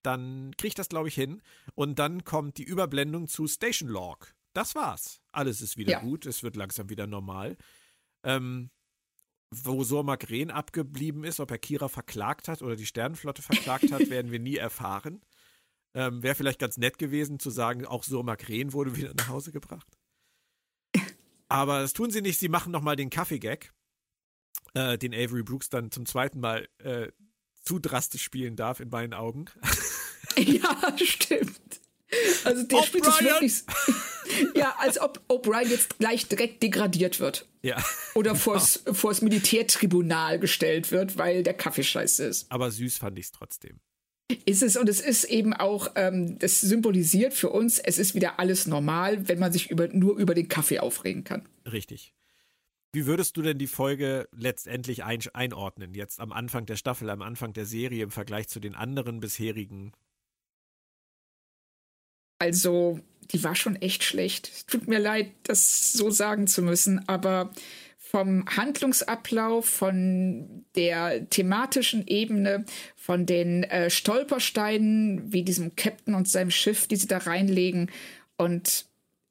Dann kriege ich das, glaube ich, hin. Und dann kommt die Überblendung zu Station Log. Das war's. Alles ist wieder ja. gut, es wird langsam wieder normal. Ähm, wo Sormak Ren abgeblieben ist, ob er Kira verklagt hat oder die Sternenflotte verklagt hat, werden wir nie erfahren. Ähm, Wäre vielleicht ganz nett gewesen zu sagen, auch Surmak Ren wurde wieder nach Hause gebracht. Aber das tun sie nicht, sie machen nochmal den Kaffee-Gag äh, den Avery Brooks dann zum zweiten Mal äh, zu drastisch spielen darf, in meinen Augen. ja, stimmt. Also der spielt es wirklich. ja, als ob O'Brien jetzt gleich direkt degradiert wird. Ja. Oder vors, genau. vors Militärtribunal gestellt wird, weil der Kaffee scheiße ist. Aber süß fand ich es trotzdem. Ist es und es ist eben auch, ähm, das symbolisiert für uns, es ist wieder alles normal, wenn man sich über, nur über den Kaffee aufregen kann. Richtig. Wie würdest du denn die Folge letztendlich ein einordnen, jetzt am Anfang der Staffel, am Anfang der Serie im Vergleich zu den anderen bisherigen? Also, die war schon echt schlecht. Tut mir leid, das so sagen zu müssen, aber vom Handlungsablauf, von der thematischen Ebene, von den äh, Stolpersteinen, wie diesem Captain und seinem Schiff, die sie da reinlegen und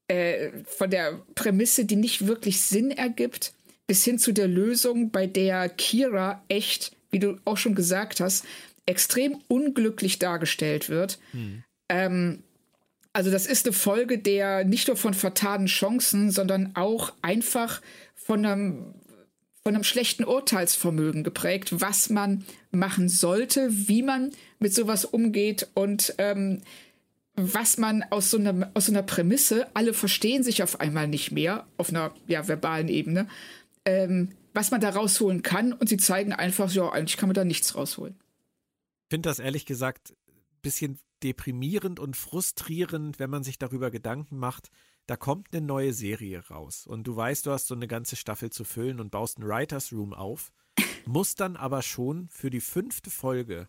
äh, von der Prämisse, die nicht wirklich Sinn ergibt, bis hin zu der Lösung, bei der Kira echt, wie du auch schon gesagt hast, extrem unglücklich dargestellt wird. Hm. Ähm, also das ist eine Folge der nicht nur von vertanen Chancen, sondern auch einfach von einem, von einem schlechten Urteilsvermögen geprägt, was man machen sollte, wie man mit sowas umgeht und ähm, was man aus so, einer, aus so einer Prämisse, alle verstehen sich auf einmal nicht mehr, auf einer ja, verbalen Ebene, ähm, was man da rausholen kann und sie zeigen einfach, ja, eigentlich kann man da nichts rausholen. Ich finde das ehrlich gesagt ein bisschen deprimierend und frustrierend, wenn man sich darüber Gedanken macht, da kommt eine neue Serie raus und du weißt, du hast so eine ganze Staffel zu füllen und baust einen Writers Room auf, musst dann aber schon für die fünfte Folge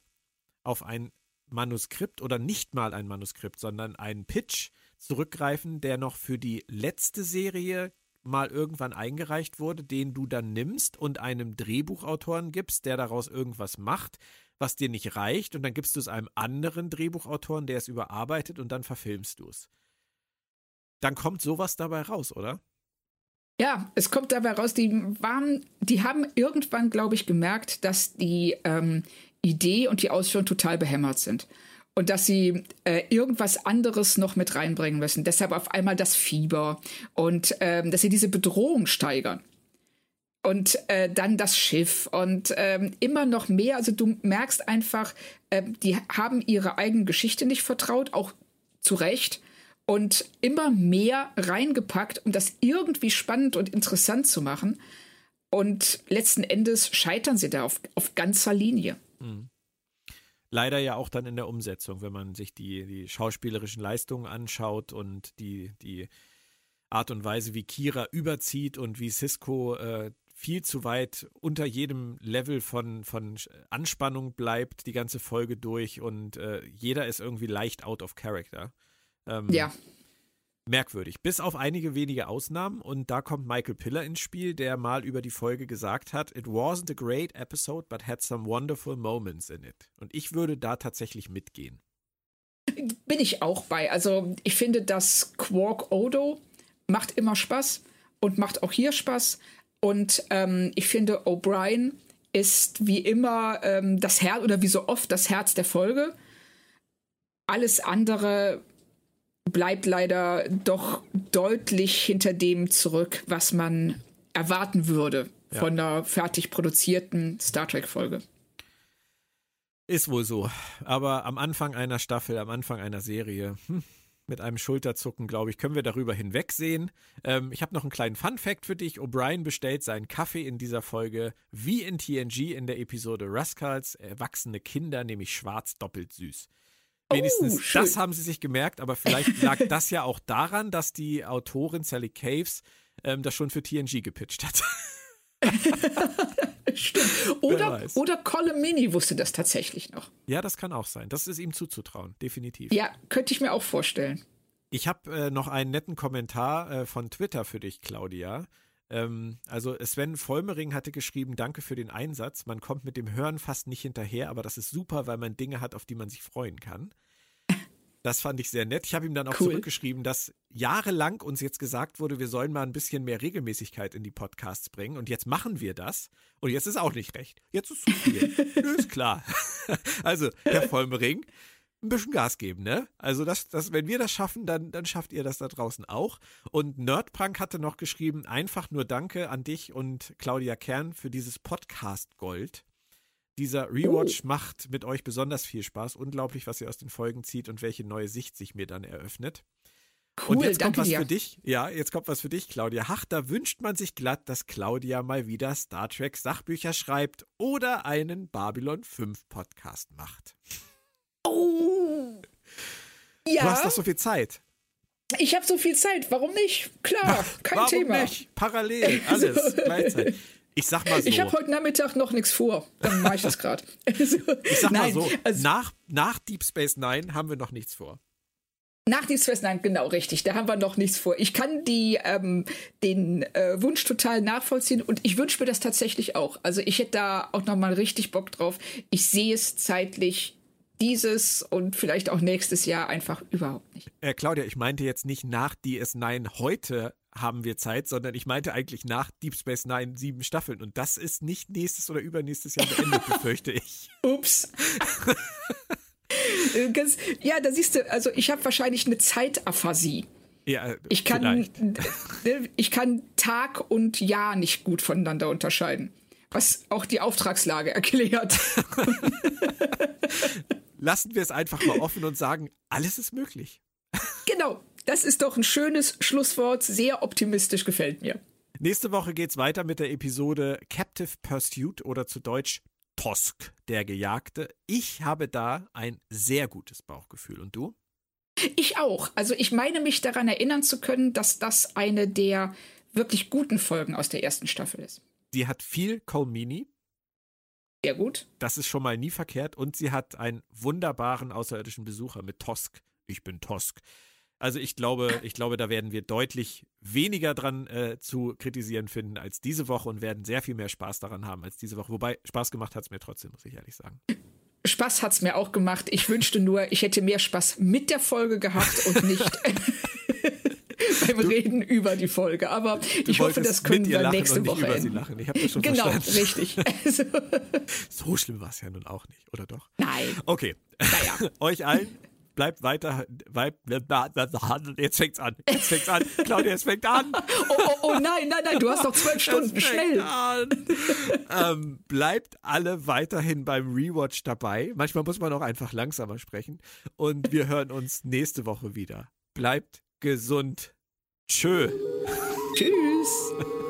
auf ein Manuskript oder nicht mal ein Manuskript, sondern einen Pitch zurückgreifen, der noch für die letzte Serie mal irgendwann eingereicht wurde, den du dann nimmst und einem Drehbuchautoren gibst, der daraus irgendwas macht, was dir nicht reicht, und dann gibst du es einem anderen Drehbuchautoren, der es überarbeitet und dann verfilmst du es. Dann kommt sowas dabei raus, oder? Ja, es kommt dabei raus, die waren, die haben irgendwann, glaube ich, gemerkt, dass die ähm, Idee und die Ausführung total behämmert sind. Und dass sie äh, irgendwas anderes noch mit reinbringen müssen. Deshalb auf einmal das Fieber und ähm, dass sie diese Bedrohung steigern. Und äh, dann das Schiff und ähm, immer noch mehr. Also du merkst einfach, äh, die haben ihre eigene Geschichte nicht vertraut, auch zu Recht. Und immer mehr reingepackt, um das irgendwie spannend und interessant zu machen. Und letzten Endes scheitern sie da auf, auf ganzer Linie. Mhm. leider ja auch dann in der Umsetzung, wenn man sich die, die schauspielerischen Leistungen anschaut und die, die Art und Weise, wie Kira überzieht und wie Cisco äh, viel zu weit unter jedem Level von, von Anspannung bleibt, die ganze Folge durch und äh, jeder ist irgendwie leicht out of character. Ähm, ja. Merkwürdig. Bis auf einige wenige Ausnahmen und da kommt Michael Piller ins Spiel, der mal über die Folge gesagt hat, it wasn't a great episode, but had some wonderful moments in it. Und ich würde da tatsächlich mitgehen. Bin ich auch bei. Also ich finde, dass Quark Odo macht immer Spaß und macht auch hier Spaß. Und ähm, ich finde, O'Brien ist wie immer ähm, das Herz oder wie so oft das Herz der Folge. Alles andere bleibt leider doch deutlich hinter dem zurück, was man erwarten würde ja. von einer fertig produzierten Star Trek-Folge. Ist wohl so. Aber am Anfang einer Staffel, am Anfang einer Serie, hm, mit einem Schulterzucken, glaube ich, können wir darüber hinwegsehen. Ähm, ich habe noch einen kleinen Fun-Fact für dich. O'Brien bestellt seinen Kaffee in dieser Folge wie in TNG in der Episode Rascals, erwachsene Kinder, nämlich schwarz doppelt süß. Wenigstens oh, das haben sie sich gemerkt, aber vielleicht lag das ja auch daran, dass die Autorin Sally Caves ähm, das schon für TNG gepitcht hat. Stimmt. Oder, oder Colin Mini wusste das tatsächlich noch. Ja, das kann auch sein. Das ist ihm zuzutrauen, definitiv. Ja, könnte ich mir auch vorstellen. Ich habe äh, noch einen netten Kommentar äh, von Twitter für dich, Claudia. Ähm, also Sven Vollmering hatte geschrieben, danke für den Einsatz. Man kommt mit dem Hören fast nicht hinterher, aber das ist super, weil man Dinge hat, auf die man sich freuen kann. Das fand ich sehr nett. Ich habe ihm dann auch cool. zurückgeschrieben, dass jahrelang uns jetzt gesagt wurde, wir sollen mal ein bisschen mehr Regelmäßigkeit in die Podcasts bringen. Und jetzt machen wir das. Und jetzt ist auch nicht recht. Jetzt ist zu viel. Ist klar. Also, Herr Vollmering, ein bisschen Gas geben, ne? Also, das, das, wenn wir das schaffen, dann, dann schafft ihr das da draußen auch. Und Nerdprank hatte noch geschrieben, einfach nur Danke an dich und Claudia Kern für dieses Podcast Gold. Dieser Rewatch oh. macht mit euch besonders viel Spaß. Unglaublich, was ihr aus den Folgen zieht und welche neue Sicht sich mir dann eröffnet. Cool, und jetzt kommt was dir. für dich. Ja, jetzt kommt was für dich, Claudia. Ach, da wünscht man sich glatt, dass Claudia mal wieder Star Trek Sachbücher schreibt oder einen Babylon 5 Podcast macht. Oh. Ja. Du hast doch so viel Zeit. Ich habe so viel Zeit. Warum nicht? Klar, kein Warum Thema. Warum nicht? Parallel, alles gleichzeitig. Ich sag mal so. Ich habe heute Nachmittag noch nichts vor. Dann mache ich das gerade. Also, ich sag Nein, mal so, also, nach, nach Deep Space Nine haben wir noch nichts vor. Nach Deep Space Nine, genau, richtig. Da haben wir noch nichts vor. Ich kann die, ähm, den äh, Wunsch total nachvollziehen und ich wünsche mir das tatsächlich auch. Also ich hätte da auch noch mal richtig Bock drauf. Ich sehe es zeitlich dieses und vielleicht auch nächstes Jahr einfach überhaupt nicht. Äh, Claudia, ich meinte jetzt nicht nach DS9 heute haben wir Zeit, sondern ich meinte eigentlich nach Deep Space Nine sieben Staffeln. Und das ist nicht nächstes oder übernächstes Jahr beendet, befürchte ich. Ups. Äh, ja, da siehst du, also ich habe wahrscheinlich eine Zeitaphasie. Ja, ich kann, ich kann Tag und Jahr nicht gut voneinander unterscheiden. Was auch die Auftragslage erklärt. Lassen wir es einfach mal offen und sagen, alles ist möglich. Genau, das ist doch ein schönes Schlusswort, sehr optimistisch gefällt mir. Nächste Woche geht's weiter mit der Episode Captive Pursuit oder zu Deutsch Tosk, der Gejagte. Ich habe da ein sehr gutes Bauchgefühl. Und du? Ich auch. Also ich meine mich daran erinnern zu können, dass das eine der wirklich guten Folgen aus der ersten Staffel ist. Sie hat viel Colmini. Sehr gut. Das ist schon mal nie verkehrt. Und sie hat einen wunderbaren außerirdischen Besucher mit Tosk. Ich bin Tosk. Also ich glaube, ich glaube, da werden wir deutlich weniger dran äh, zu kritisieren finden als diese Woche und werden sehr viel mehr Spaß daran haben als diese Woche. Wobei Spaß gemacht hat es mir trotzdem, muss ich ehrlich sagen. Spaß hat es mir auch gemacht. Ich wünschte nur, ich hätte mehr Spaß mit der Folge gehabt und nicht beim Reden über die Folge. Aber ich hoffe, das können wir nächste Woche über enden. lachen. Ich habe das schon genau, verstanden. richtig. Also so schlimm war es ja nun auch nicht, oder doch? Nein. Okay. Naja. Euch allen bleibt weiter. Jetzt fängt's an. Jetzt fängt's an. Claudia, es fängt an. Oh, oh, oh nein, nein, nein, du hast noch zwölf Stunden. Schnell. Ähm, bleibt alle weiterhin beim Rewatch dabei. Manchmal muss man auch einfach langsamer sprechen. Und wir hören uns nächste Woche wieder. Bleibt gesund. Tschö. Tschüss.